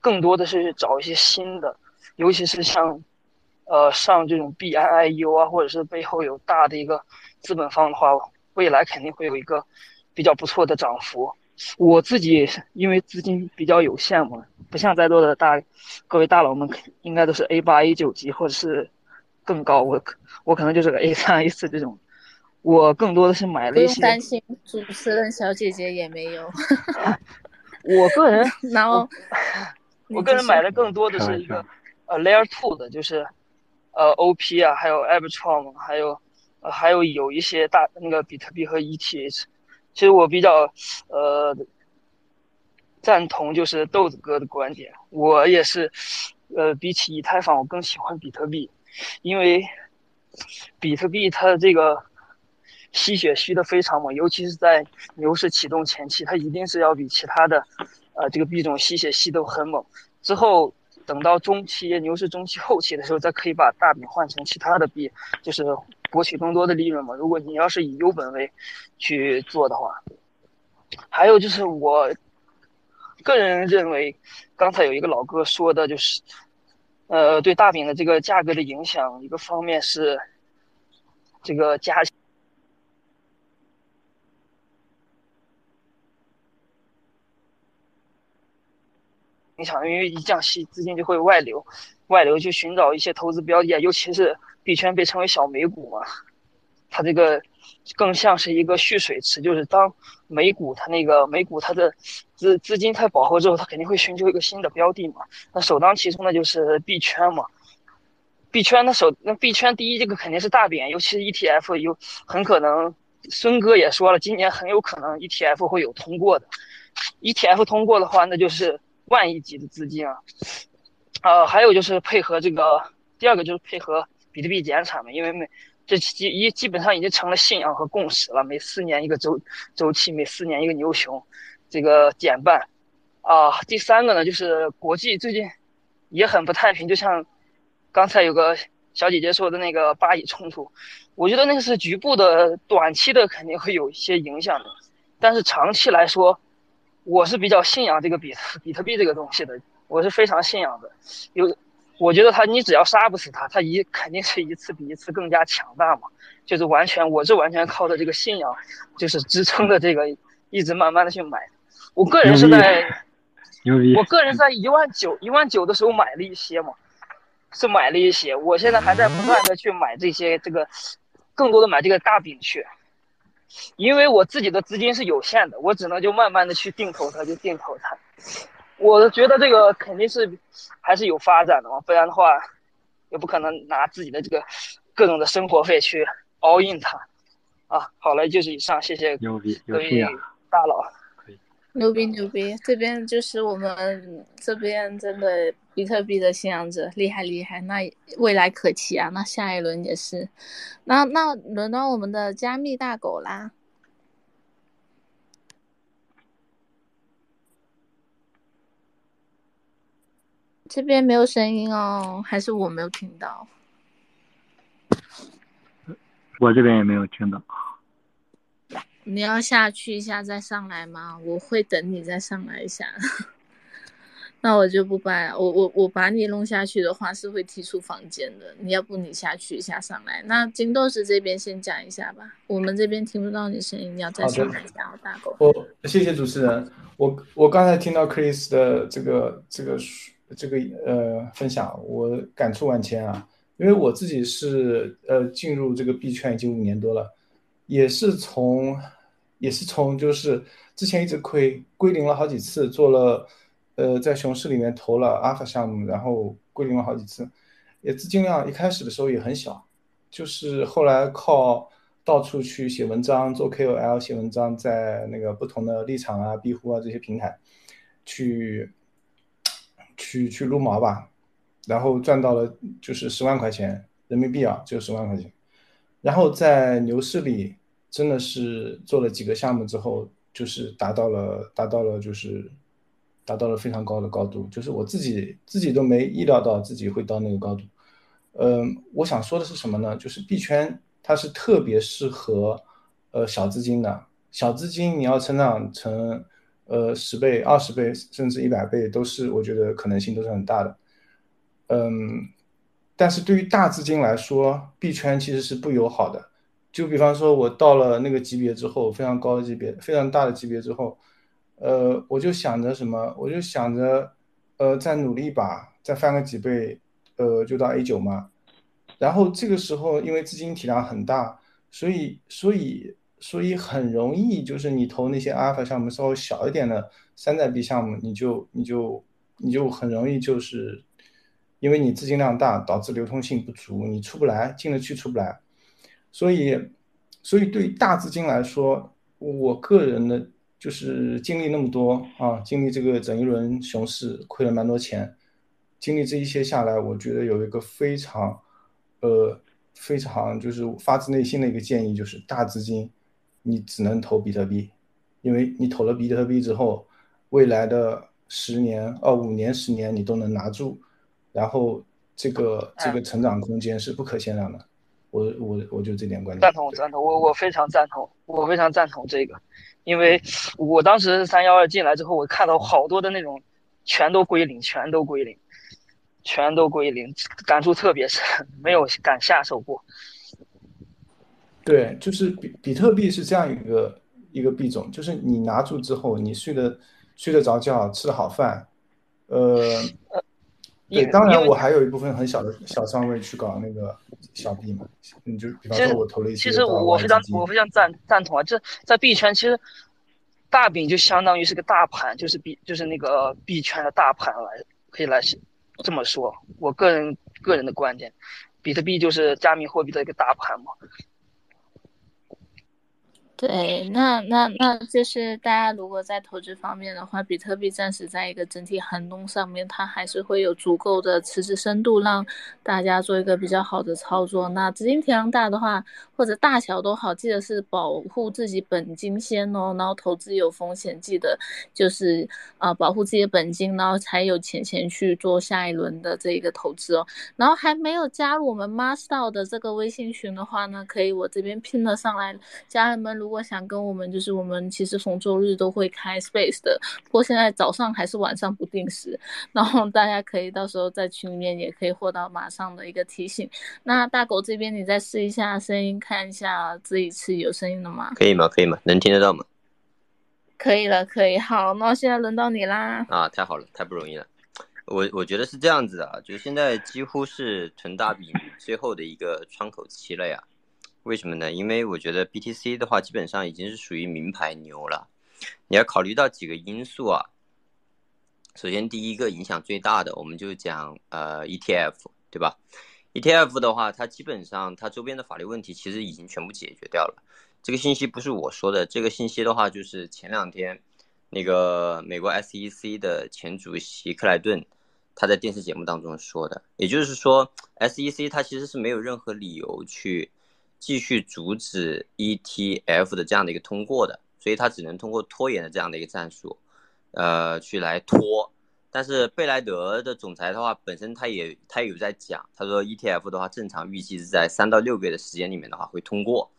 更多的是找一些新的，尤其是像呃上这种 B I I U 啊，或者是背后有大的一个资本方的话，未来肯定会有一个比较不错的涨幅。我自己因为资金比较有限嘛，不像在座的大各位大佬们，应该都是 A 八 A 九级或者是更高，我我可能就是个 A 三 A 四这种。我更多的是买了一些。不用担心，主持人小姐姐也没有。我个人，然后我个人买的更多的是一个呃 Layer Two 的，就是呃 OP 啊，还有 Arbitrum，还有呃还有有一些大那个比特币和 ETH。其实我比较呃赞同就是豆子哥的观点，我也是呃比起以太坊，我更喜欢比特币，因为比特币它的这个。吸血吸的非常猛，尤其是在牛市启动前期，它一定是要比其他的，呃，这个币种吸血吸的很猛。之后等到中期牛市中期后期的时候，再可以把大饼换成其他的币，就是博取更多的利润嘛。如果你要是以优本位去做的话，还有就是我个人认为，刚才有一个老哥说的就是，呃，对大饼的这个价格的影响，一个方面是这个加。影响，因为一降息，资金就会外流，外流去寻找一些投资标的，尤其是币圈被称为小美股嘛，它这个更像是一个蓄水池，就是当美股它那个美股它的资资金太饱和之后，它肯定会寻求一个新的标的嘛。那首当其冲的就是币圈嘛，币圈那首那币圈第一这个肯定是大饼，尤其是 ETF 有很可能，孙哥也说了，今年很有可能 ETF 会有通过的，ETF 通过的话，那就是。万亿级的资金啊，呃，还有就是配合这个，第二个就是配合比特币减产嘛，因为每这基一基本上已经成了信仰和共识了，每四年一个周周期，每四年一个牛熊，这个减半，啊，第三个呢就是国际最近也很不太平，就像刚才有个小姐姐说的那个巴以冲突，我觉得那个是局部的，短期的肯定会有一些影响的，但是长期来说。我是比较信仰这个比特比特币这个东西的，我是非常信仰的。有，我觉得他你只要杀不死他，他一肯定是一次比一次更加强大嘛。就是完全，我是完全靠着这个信仰，就是支撑的这个，一直慢慢的去买。我个人是在，我个人在一万九一万九的时候买了一些嘛，是买了一些。我现在还在不断的去买这些这个，更多的买这个大饼去。因为我自己的资金是有限的，我只能就慢慢的去定投它，就定投它。我觉得这个肯定是还是有发展的嘛，不然的话也不可能拿自己的这个各种的生活费去 all in 它。啊，好了，就是以上，谢谢各位大佬。牛逼牛逼，这边就是我们这边真的比特币的信仰者，厉害厉害，那未来可期啊！那下一轮也是，那那轮到我们的加密大狗啦。这边没有声音哦，还是我没有听到？我这边也没有听到。你要下去一下再上来吗？我会等你再上来一下。那我就不掰了我我我把你弄下去的话是会踢出房间的。你要不你下去一下上来。那金豆子这边先讲一下吧，我们这边听不到你声音，你要再上来一下。大狗。我谢谢主持人。我我刚才听到 Chris 的这个这个这个呃分享，我感触万千啊。因为我自己是呃进入这个币圈已经五年多了。也是从，也是从，就是之前一直亏归零了好几次，做了，呃，在熊市里面投了阿尔法项目，然后归零了好几次，也资金量一开始的时候也很小，就是后来靠到处去写文章，做 KOL 写文章，在那个不同的立场啊、庇护啊这些平台，去，去去撸毛吧，然后赚到了就是十万块钱人民币啊，就十万块钱，然后在牛市里。真的是做了几个项目之后，就是达到了达到了就是达到了非常高的高度，就是我自己自己都没意料到自己会到那个高度。嗯，我想说的是什么呢？就是币圈它是特别适合呃小资金的，小资金你要成长成呃十倍、二十倍甚至一百倍，都是我觉得可能性都是很大的。嗯，但是对于大资金来说，币圈其实是不友好的。就比方说，我到了那个级别之后，非常高的级别，非常大的级别之后，呃，我就想着什么，我就想着，呃，再努力一把，再翻个几倍，呃，就到 A 九嘛。然后这个时候，因为资金体量很大，所以，所以，所以很容易，就是你投那些阿尔法项目稍微小一点的山寨币项目，你就，你就，你就很容易就是。因为你资金量大，导致流通性不足，你出不来，进得去出不来，所以，所以对大资金来说，我个人的就是经历那么多啊，经历这个整一轮熊市，亏了蛮多钱，经历这一些下来，我觉得有一个非常，呃，非常就是发自内心的一个建议，就是大资金，你只能投比特币，因为你投了比特币之后，未来的十年、哦五年、十年你都能拿住。然后这个这个成长空间是不可限量的，我我我就这点观点。赞同赞同，我我非常赞同，我非常赞同这个，因为我当时三幺二进来之后，我看到好多的那种，全都归零，全都归零，全都归零，感触特别深，没有敢下手过。对，就是比比特币是这样一个一个币种，就是你拿住之后，你睡得睡得着觉，吃得好饭，呃。对，当然我还有一部分很小的小仓位去搞那个小币嘛，你就比方说我投了一些。其实我非常我非常赞赞同啊，这在币圈其实大饼就相当于是个大盘，就是币就是那个币圈的大盘来可以来这么说，我个人个人的观点，比特币就是加密货币的一个大盘嘛。对，那那那就是大家如果在投资方面的话，比特币暂时在一个整体寒冬上面，它还是会有足够的持续深度，让大家做一个比较好的操作。那资金体量大的话，或者大小都好，记得是保护自己本金先哦。然后投资有风险，记得就是啊保护自己的本金，然后才有钱钱去做下一轮的这一个投资哦。然后还没有加入我们 Master 的这个微信群的话呢，可以我这边拼了上来，家人们如。如果想跟我们，就是我们其实逢周日都会开 space 的，不过现在早上还是晚上不定时，然后大家可以到时候在群里面也可以获到马上的一个提醒。那大狗这边你再试一下声音，看一下这一次有声音了吗？可以吗？可以吗？能听得到吗？可以了，可以。好，那现在轮到你啦。啊，太好了，太不容易了。我我觉得是这样子的啊，就是现在几乎是囤大饼最后的一个窗口期了呀。为什么呢？因为我觉得 BTC 的话，基本上已经是属于名牌牛了。你要考虑到几个因素啊。首先，第一个影响最大的，我们就讲呃 ETF，对吧？ETF 的话，它基本上它周边的法律问题其实已经全部解决掉了。这个信息不是我说的，这个信息的话就是前两天那个美国 SEC 的前主席克莱顿他在电视节目当中说的。也就是说，SEC 它其实是没有任何理由去。继续阻止 ETF 的这样的一个通过的，所以他只能通过拖延的这样的一个战术，呃，去来拖。但是贝莱德的总裁的话，本身他也他也有在讲，他说 ETF 的话，正常预计是在三到六个月的时间里面的话会通过，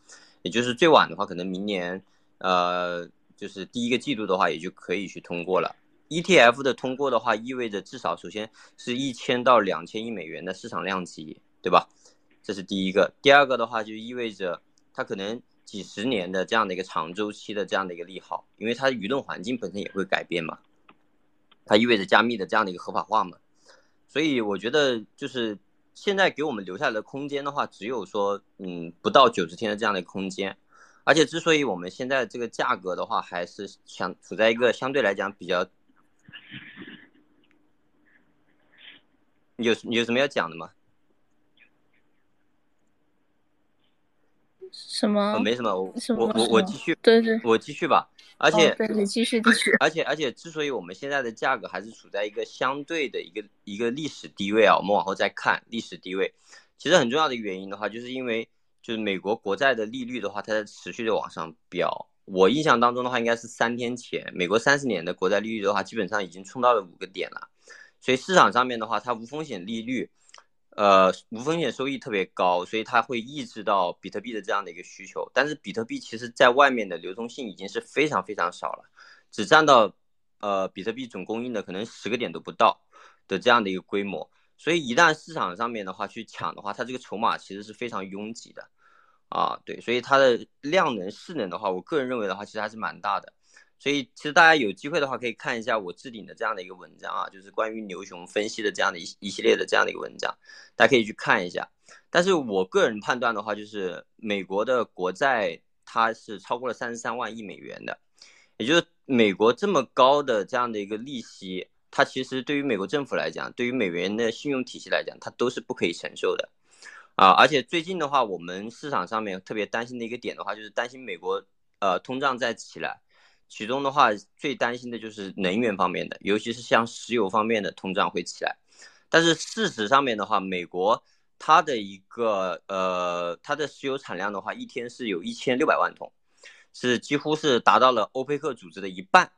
也就是最晚的话，可能明年，呃，就是第一个季度的话，也就可以去通过了。ETF 的通过的话，意味着至少首先是一千到两千亿美元的市场量级，对吧？这是第一个，第二个的话就意味着它可能几十年的这样的一个长周期的这样的一个利好，因为它舆论环境本身也会改变嘛，它意味着加密的这样的一个合法化嘛，所以我觉得就是现在给我们留下来的空间的话，只有说嗯不到九十天的这样的空间，而且之所以我们现在这个价格的话还是相处在一个相对来讲比较，有有什么要讲的吗？什么？没什么，我我我我继续，对对，我继续吧。而且，对你继续继续。而且而且，之所以我们现在的价格还是处在一个相对的一个一个历史低位啊，我们往后再看历史低位，其实很重要的原因的话，就是因为就是美国国债的利率的话，它在持续的往上飙。我印象当中的话，应该是三天前，美国三十年的国债利率的话，基本上已经冲到了五个点了。所以市场上面的话，它无风险利率。呃，无风险收益特别高，所以它会抑制到比特币的这样的一个需求。但是比特币其实在外面的流通性已经是非常非常少了，只占到呃比特币总供应的可能十个点都不到的这样的一个规模。所以一旦市场上面的话去抢的话，它这个筹码其实是非常拥挤的，啊，对，所以它的量能势能的话，我个人认为的话，其实还是蛮大的。所以其实大家有机会的话，可以看一下我置顶的这样的一个文章啊，就是关于牛熊分析的这样的一一系列的这样的一个文章，大家可以去看一下。但是我个人判断的话，就是美国的国债它是超过了三十三万亿美元的，也就是美国这么高的这样的一个利息，它其实对于美国政府来讲，对于美元的信用体系来讲，它都是不可以承受的啊。而且最近的话，我们市场上面特别担心的一个点的话，就是担心美国呃通胀再起来。其中的话，最担心的就是能源方面的，尤其是像石油方面的通胀会起来。但是事实上面的话，美国它的一个呃，它的石油产量的话，一天是有一千六百万桶，是几乎是达到了欧佩克组织的一半。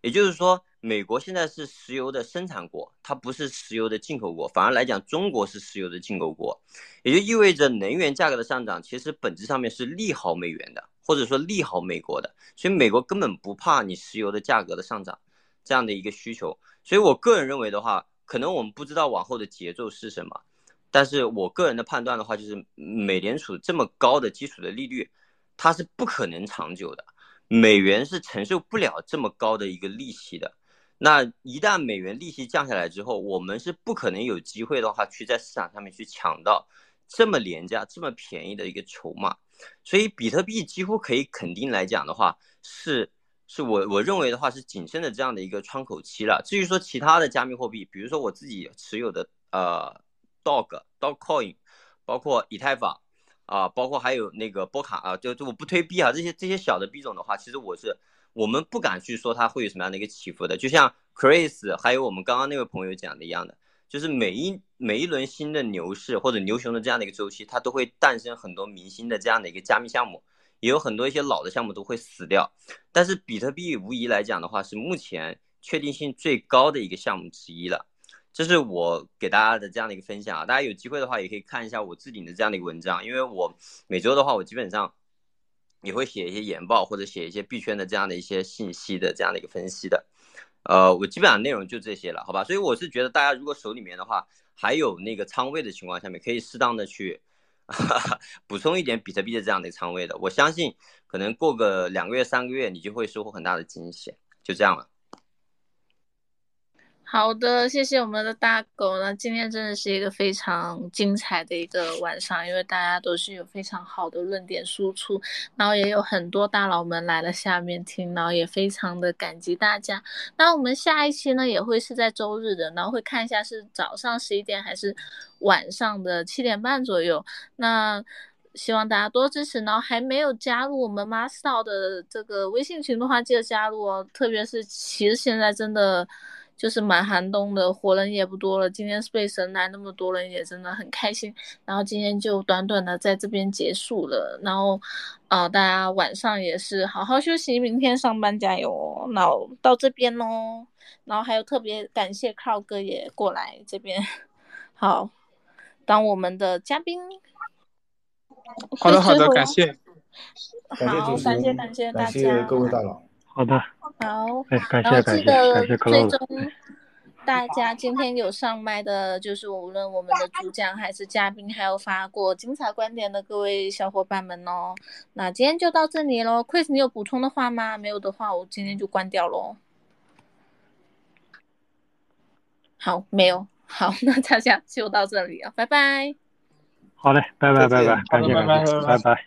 也就是说，美国现在是石油的生产国，它不是石油的进口国，反而来讲，中国是石油的进口国，也就意味着能源价格的上涨，其实本质上面是利好美元的。或者说利好美国的，所以美国根本不怕你石油的价格的上涨，这样的一个需求。所以我个人认为的话，可能我们不知道往后的节奏是什么，但是我个人的判断的话，就是美联储这么高的基础的利率，它是不可能长久的，美元是承受不了这么高的一个利息的。那一旦美元利息降下来之后，我们是不可能有机会的话去在市场上面去抢到这么廉价、这么便宜的一个筹码。所以比特币几乎可以肯定来讲的话，是是我我认为的话是谨慎的这样的一个窗口期了。至于说其他的加密货币，比如说我自己持有的呃 Dog Dog Coin，包括以太坊啊，包括还有那个波卡啊，就就我不推币啊，这些这些小的币种的话，其实我是我们不敢去说它会有什么样的一个起伏的。就像 Chris 还有我们刚刚那位朋友讲的一样的。就是每一每一轮新的牛市或者牛熊的这样的一个周期，它都会诞生很多明星的这样的一个加密项目，也有很多一些老的项目都会死掉。但是比特币无疑来讲的话，是目前确定性最高的一个项目之一了。这是我给大家的这样的一个分享啊，大家有机会的话也可以看一下我置顶的这样的一个文章，因为我每周的话，我基本上也会写一些研报或者写一些币圈的这样的一些信息的这样的一个分析的。呃，我基本上内容就这些了，好吧？所以我是觉得大家如果手里面的话还有那个仓位的情况下面，可以适当的去哈哈 补充一点比特币的这样的一个仓位的。我相信可能过个两个月、三个月，你就会收获很大的惊喜。就这样了。好的，谢谢我们的大狗。那今天真的是一个非常精彩的一个晚上，因为大家都是有非常好的论点输出，然后也有很多大佬们来了下面听，然后也非常的感激大家。那我们下一期呢也会是在周日的，然后会看一下是早上十一点还是晚上的七点半左右。那希望大家多支持。然后还没有加入我们 Master 的这个微信群的话，记得加入哦。特别是其实现在真的。就是蛮寒冬的，活人也不多了。今天是被神来那么多人，也真的很开心。然后今天就短短的在这边结束了。然后，呃，大家晚上也是好好休息，明天上班加油哦。那到这边哦，然后还有特别感谢 Cloud 哥也过来这边，好，当我们的嘉宾。好的，好的，感谢。好，感谢感谢大家，各位大佬。好的。好，哎，感谢感谢感谢最终大家今天有上麦的，就是无论我们的主讲还是嘉宾，还有发过精彩观点的各位小伙伴们哦。那今天就到这里喽，Chris，你有补充的话吗？没有的话，我今天就关掉喽。好，没有，好，那大家就到这里啊，拜拜。好嘞，拜拜拜拜，感谢感谢，拜拜，